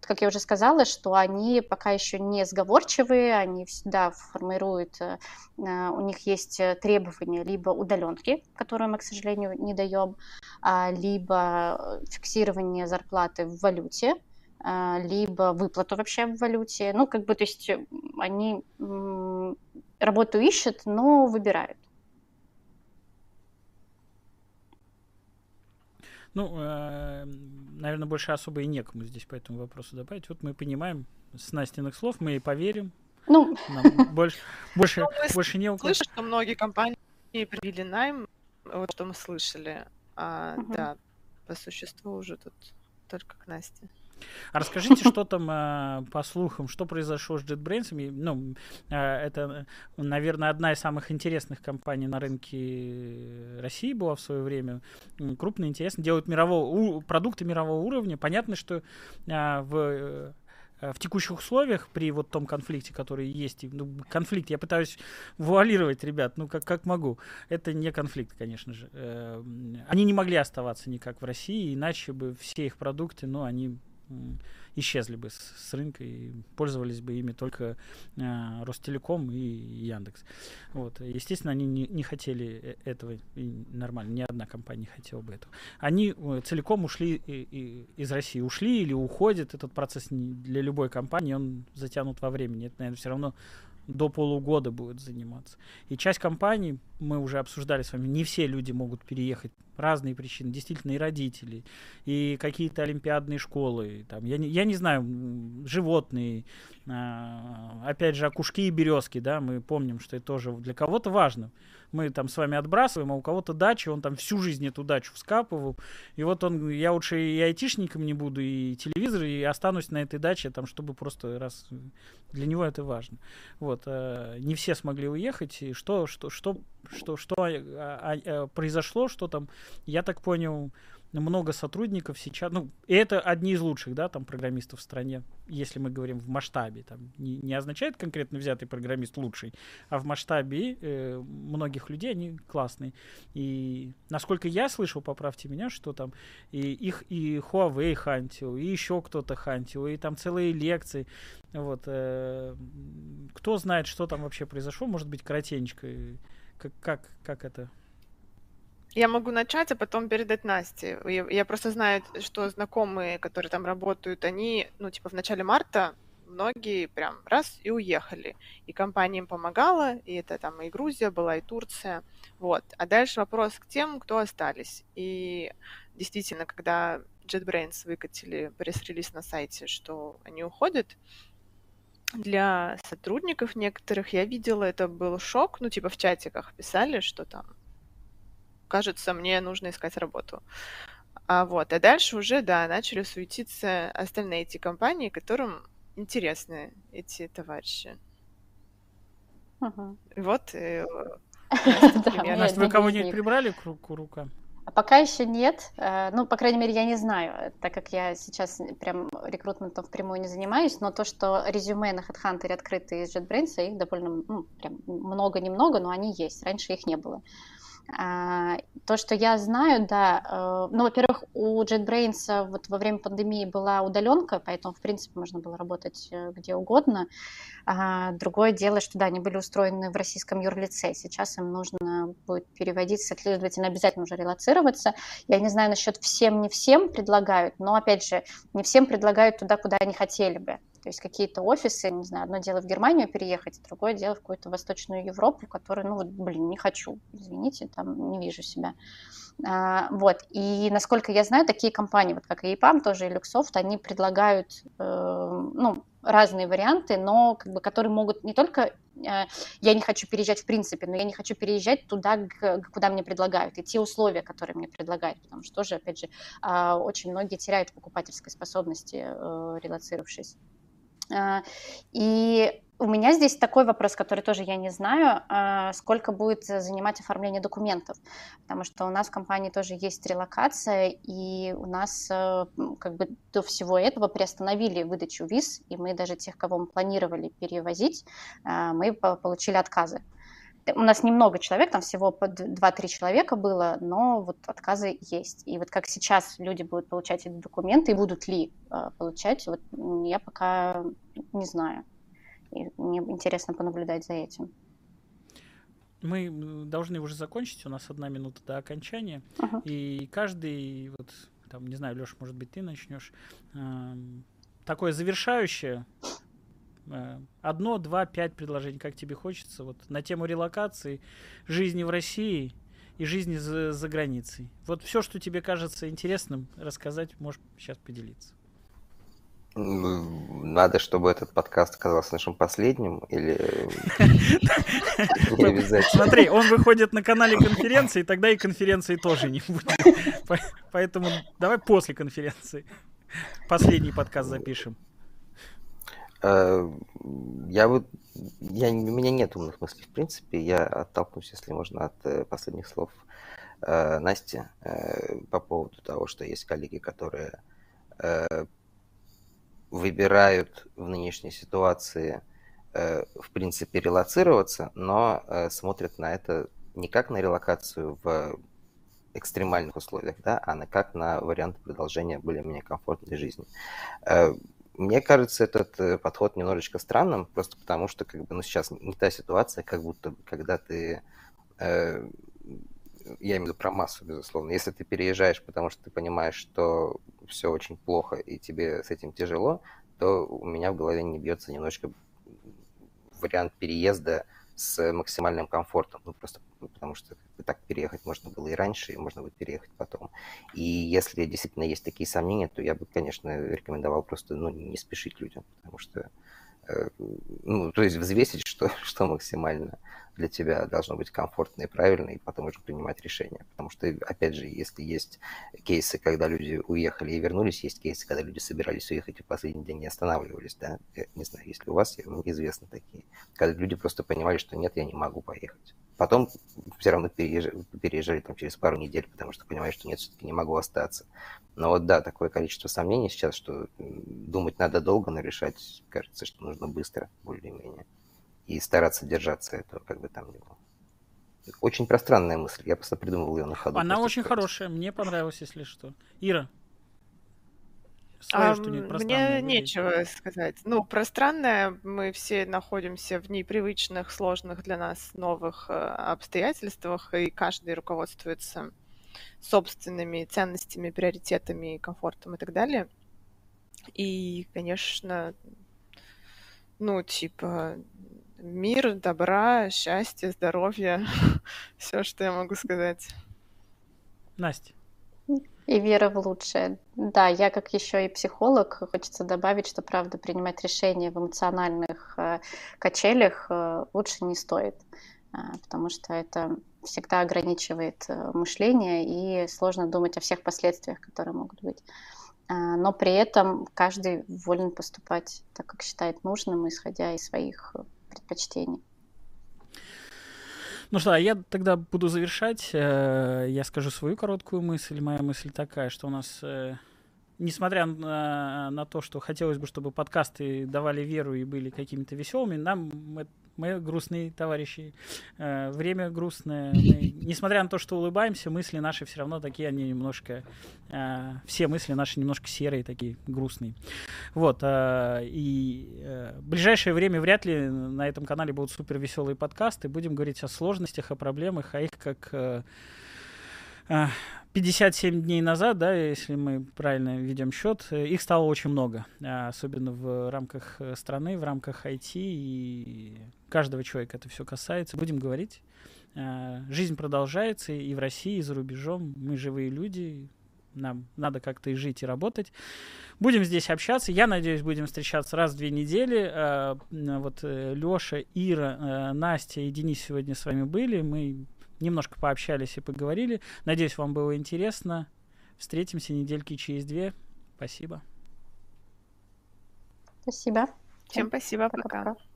как я уже сказала, что они пока еще не сговорчивые, они всегда формируют, э, у них есть требования либо удаленки, которые мы, к сожалению, не даем, а, либо фиксирование зарплаты в валюте, а, либо выплату вообще в валюте. Ну, как бы, то есть они работу ищут, но выбирают. Ну, э, наверное, больше особо и некому здесь по этому вопросу добавить. Вот мы понимаем с Настиных слов, мы и поверим. Ну, Нам больше, больше, ну, больше не Слышу, что многие компании привели найм, вот что мы слышали. А, угу. Да, по существу уже тут только к Насте. А расскажите, что там э, по слухам, что произошло с JetBrains? Ну, э, это, наверное, одна из самых интересных компаний на рынке России была в свое время. Крупно, интересно. Делают мирового, продукты мирового уровня. Понятно, что э, в в текущих условиях, при вот том конфликте, который есть, ну, конфликт, я пытаюсь вуалировать, ребят, ну, как, как могу. Это не конфликт, конечно же. Они не могли оставаться никак в России, иначе бы все их продукты, ну, они исчезли бы с, с рынка и пользовались бы ими только э, Ростелеком и Яндекс. Вот. Естественно, они не, не хотели э, этого, и нормально, ни одна компания не хотела бы этого. Они э, целиком ушли и, и, из России. Ушли или уходят. Этот процесс не, для любой компании, он затянут во времени. Это, наверное, все равно до полугода будет заниматься. И часть компаний, мы уже обсуждали с вами, не все люди могут переехать. Разные причины. Действительно, и родители, и какие-то олимпиадные школы. Там, я, не, я не знаю, животные. А, опять же, окушки и березки, да, мы помним, что это тоже для кого-то важно мы там с вами отбрасываем, а у кого-то дача, он там всю жизнь эту дачу вскапывал, и вот он, я лучше и айтишником не буду, и телевизор, и останусь на этой даче, там, чтобы просто раз, для него это важно. Вот, э, не все смогли уехать, и что, что, что, что, что а, а, а, произошло, что там, я так понял, много сотрудников сейчас, ну, и это одни из лучших, да, там, программистов в стране, если мы говорим в масштабе, там, не, не означает конкретно взятый программист лучший, а в масштабе э, многих людей они классные. И насколько я слышал, поправьте меня, что там и их и Huawei хантил, и еще кто-то хантил, и там целые лекции, вот, э, кто знает, что там вообще произошло, может быть, коротенько, как, как, как это я могу начать, а потом передать Насте. Я, я просто знаю, что знакомые, которые там работают, они, ну, типа, в начале марта многие прям раз и уехали. И компания им помогала, и это там и Грузия была, и Турция. Вот. А дальше вопрос к тем, кто остались. И действительно, когда JetBrains выкатили пресс-релиз на сайте, что они уходят, для сотрудников некоторых я видела, это был шок. Ну, типа в чатиках писали, что там кажется, мне нужно искать работу. А вот, а дальше уже, да, начали суетиться остальные эти компании, которым интересны эти товарищи. Угу. Вот. Э, Настя, вы кого-нибудь прибрали к рукам? А пока еще нет. Э, ну, по крайней мере, я не знаю, так как я сейчас прям рекрутментом впрямую не занимаюсь, но то, что резюме на HeadHunter открыты из JetBrains, их довольно, ну, прям много-немного, но они есть. Раньше их не было. А, то, что я знаю, да, э, ну, во-первых, у JetBrains вот во время пандемии была удаленка, поэтому, в принципе, можно было работать э, где угодно. А другое дело, что, да, они были устроены в российском юрлице. Сейчас им нужно будет переводить, следовательно, обязательно уже релацироваться. Я не знаю насчет всем, не всем предлагают, но, опять же, не всем предлагают туда, куда они хотели бы. То есть какие-то офисы, не знаю, одно дело в Германию переехать, другое дело в какую-то Восточную Европу, которую, ну вот, блин, не хочу, извините, там не вижу себя. А, вот, и насколько я знаю, такие компании, вот как и EPAM, тоже и Luxoft, они предлагают, э, ну, разные варианты, но как бы, которые могут не только э, я не хочу переезжать в принципе, но я не хочу переезжать туда, куда мне предлагают, и те условия, которые мне предлагают, потому что тоже, опять же, э, очень многие теряют покупательской способности, э, релацировавшись. А, и у меня здесь такой вопрос, который тоже я не знаю, а, сколько будет занимать оформление документов, потому что у нас в компании тоже есть релокация, и у нас э, как бы до всего этого приостановили выдачу виз, и мы даже тех, кого мы планировали перевозить, а, мы получили отказы у нас немного человек, там всего по 2-3 человека было, но вот отказы есть. И вот как сейчас люди будут получать эти документы, и будут ли э, получать, вот я пока не знаю. И мне интересно понаблюдать за этим. Мы должны уже закончить, у нас одна минута до окончания, uh-huh. и каждый, вот, там, не знаю, Леша, может быть, ты начнешь, э, такое завершающее одно, два, пять предложений, как тебе хочется, вот на тему релокации, жизни в России и жизни за, за границей. Вот все, что тебе кажется интересным рассказать, можешь сейчас поделиться. Надо, чтобы этот подкаст оказался нашим последним, или Смотри, он выходит на канале конференции, тогда и конференции тоже не будет. Поэтому давай после конференции последний подкаст запишем. Э, я вот, я, у меня нет умных мыслей, в принципе. Я оттолкнусь, если можно, от э, последних слов э, Насти по поводу того, что есть коллеги, которые выбирают в нынешней ситуации, в принципе, релацироваться, но смотрят на это не как на релокацию в экстремальных условиях, да, а на, как на вариант продолжения более-менее комфортной жизни. Мне кажется этот э, подход немножечко странным, просто потому что как бы, ну, сейчас не та ситуация, как будто когда ты... Э, я имею в виду про массу, безусловно. Если ты переезжаешь, потому что ты понимаешь, что все очень плохо и тебе с этим тяжело, то у меня в голове не бьется немножечко вариант переезда с максимальным комфортом, ну просто потому что так переехать можно было и раньше, и можно будет переехать потом. И если действительно есть такие сомнения, то я бы, конечно, рекомендовал просто ну, не спешить людям, потому что Э, ну, то есть взвесить, что, что максимально для тебя должно быть комфортно и правильно, и потом уже принимать решение. Потому что, опять же, если есть кейсы, когда люди уехали и вернулись, есть кейсы, когда люди собирались уехать и в последний день не останавливались, да, я не знаю, если у вас, известны такие, когда люди просто понимали, что нет, я не могу поехать. Потом все равно переезжали, переезжали там через пару недель, потому что понимали, что нет, все-таки не могу остаться. Но вот да, такое количество сомнений сейчас, что думать надо долго, но решать, кажется, что нужно быстро, более-менее. И стараться держаться этого, как бы там ни было. Очень пространная мысль, я просто придумал ее на ходу. Она очень сказать. хорошая, мне понравилась, если что. Ира, Свое, а, мне нечего сказать. Ну, пространное, мы все находимся в непривычных, сложных для нас новых э, обстоятельствах, и каждый руководствуется собственными ценностями, приоритетами, комфортом и так далее. И, конечно, ну, типа, мир, добра, счастье, здоровье, все, что я могу сказать. Настя. И вера в лучшее. Да, я как еще и психолог, хочется добавить, что, правда, принимать решения в эмоциональных э, качелях э, лучше не стоит, э, потому что это всегда ограничивает э, мышление и сложно думать о всех последствиях, которые могут быть. Э, но при этом каждый волен поступать так, как считает нужным, исходя из своих предпочтений. Ну что, а я тогда буду завершать. Э, я скажу свою короткую мысль. Моя мысль такая, что у нас э, несмотря на, на то, что хотелось бы, чтобы подкасты давали веру и были какими-то веселыми, нам мы, мы грустные товарищи, э, время грустное. Мы, несмотря на то, что улыбаемся, мысли наши все равно такие, они немножко, э, все мысли наши немножко серые, такие грустные. Вот, э, и э, ближайшее время вряд ли на этом канале будут супер веселые подкасты. Будем говорить о сложностях, о проблемах, а их как... Э, 57 дней назад, да, если мы правильно ведем счет, э, их стало очень много, а, особенно в рамках э, страны, в рамках IT, и каждого человека это все касается. Будем говорить. А, жизнь продолжается и в России, и за рубежом. Мы живые люди, нам надо как-то и жить, и работать. Будем здесь общаться. Я надеюсь, будем встречаться раз в две недели. А, вот э, Леша, Ира, Настя и Денис сегодня с вами были. Мы немножко пообщались и поговорили. Надеюсь, вам было интересно. Встретимся недельки через две. Спасибо. Спасибо. Всем спасибо. Пока. пока.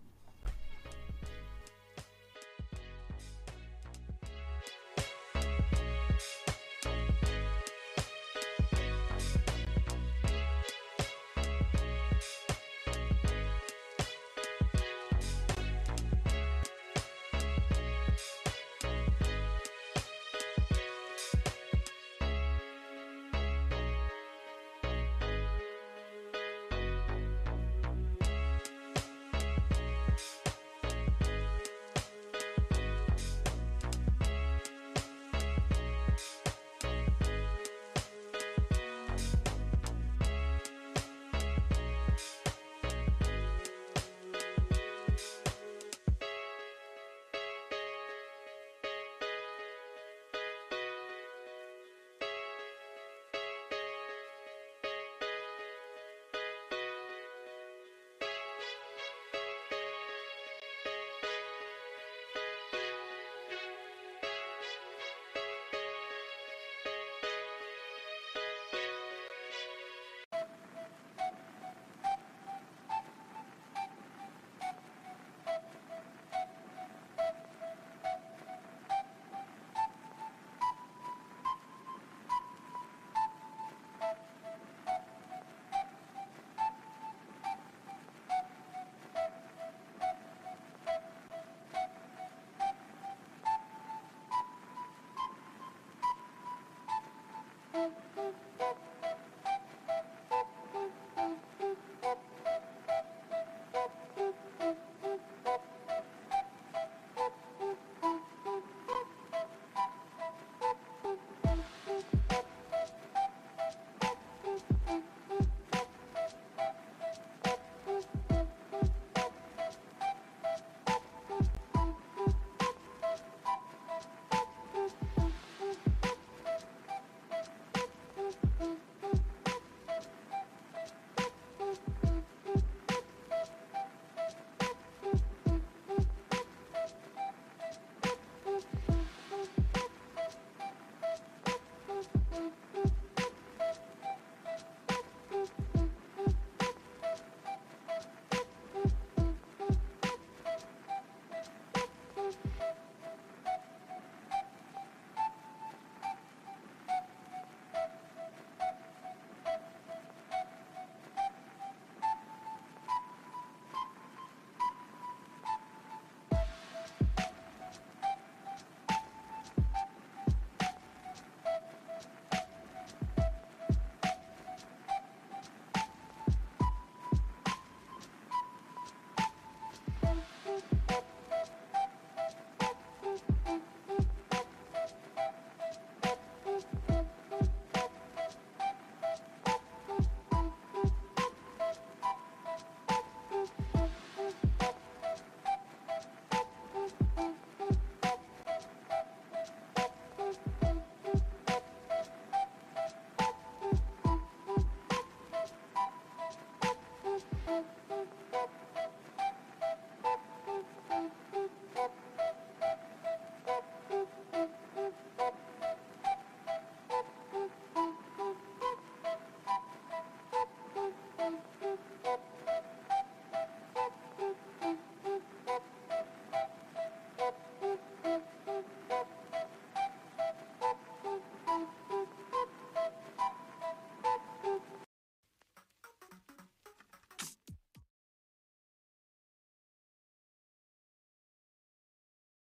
응.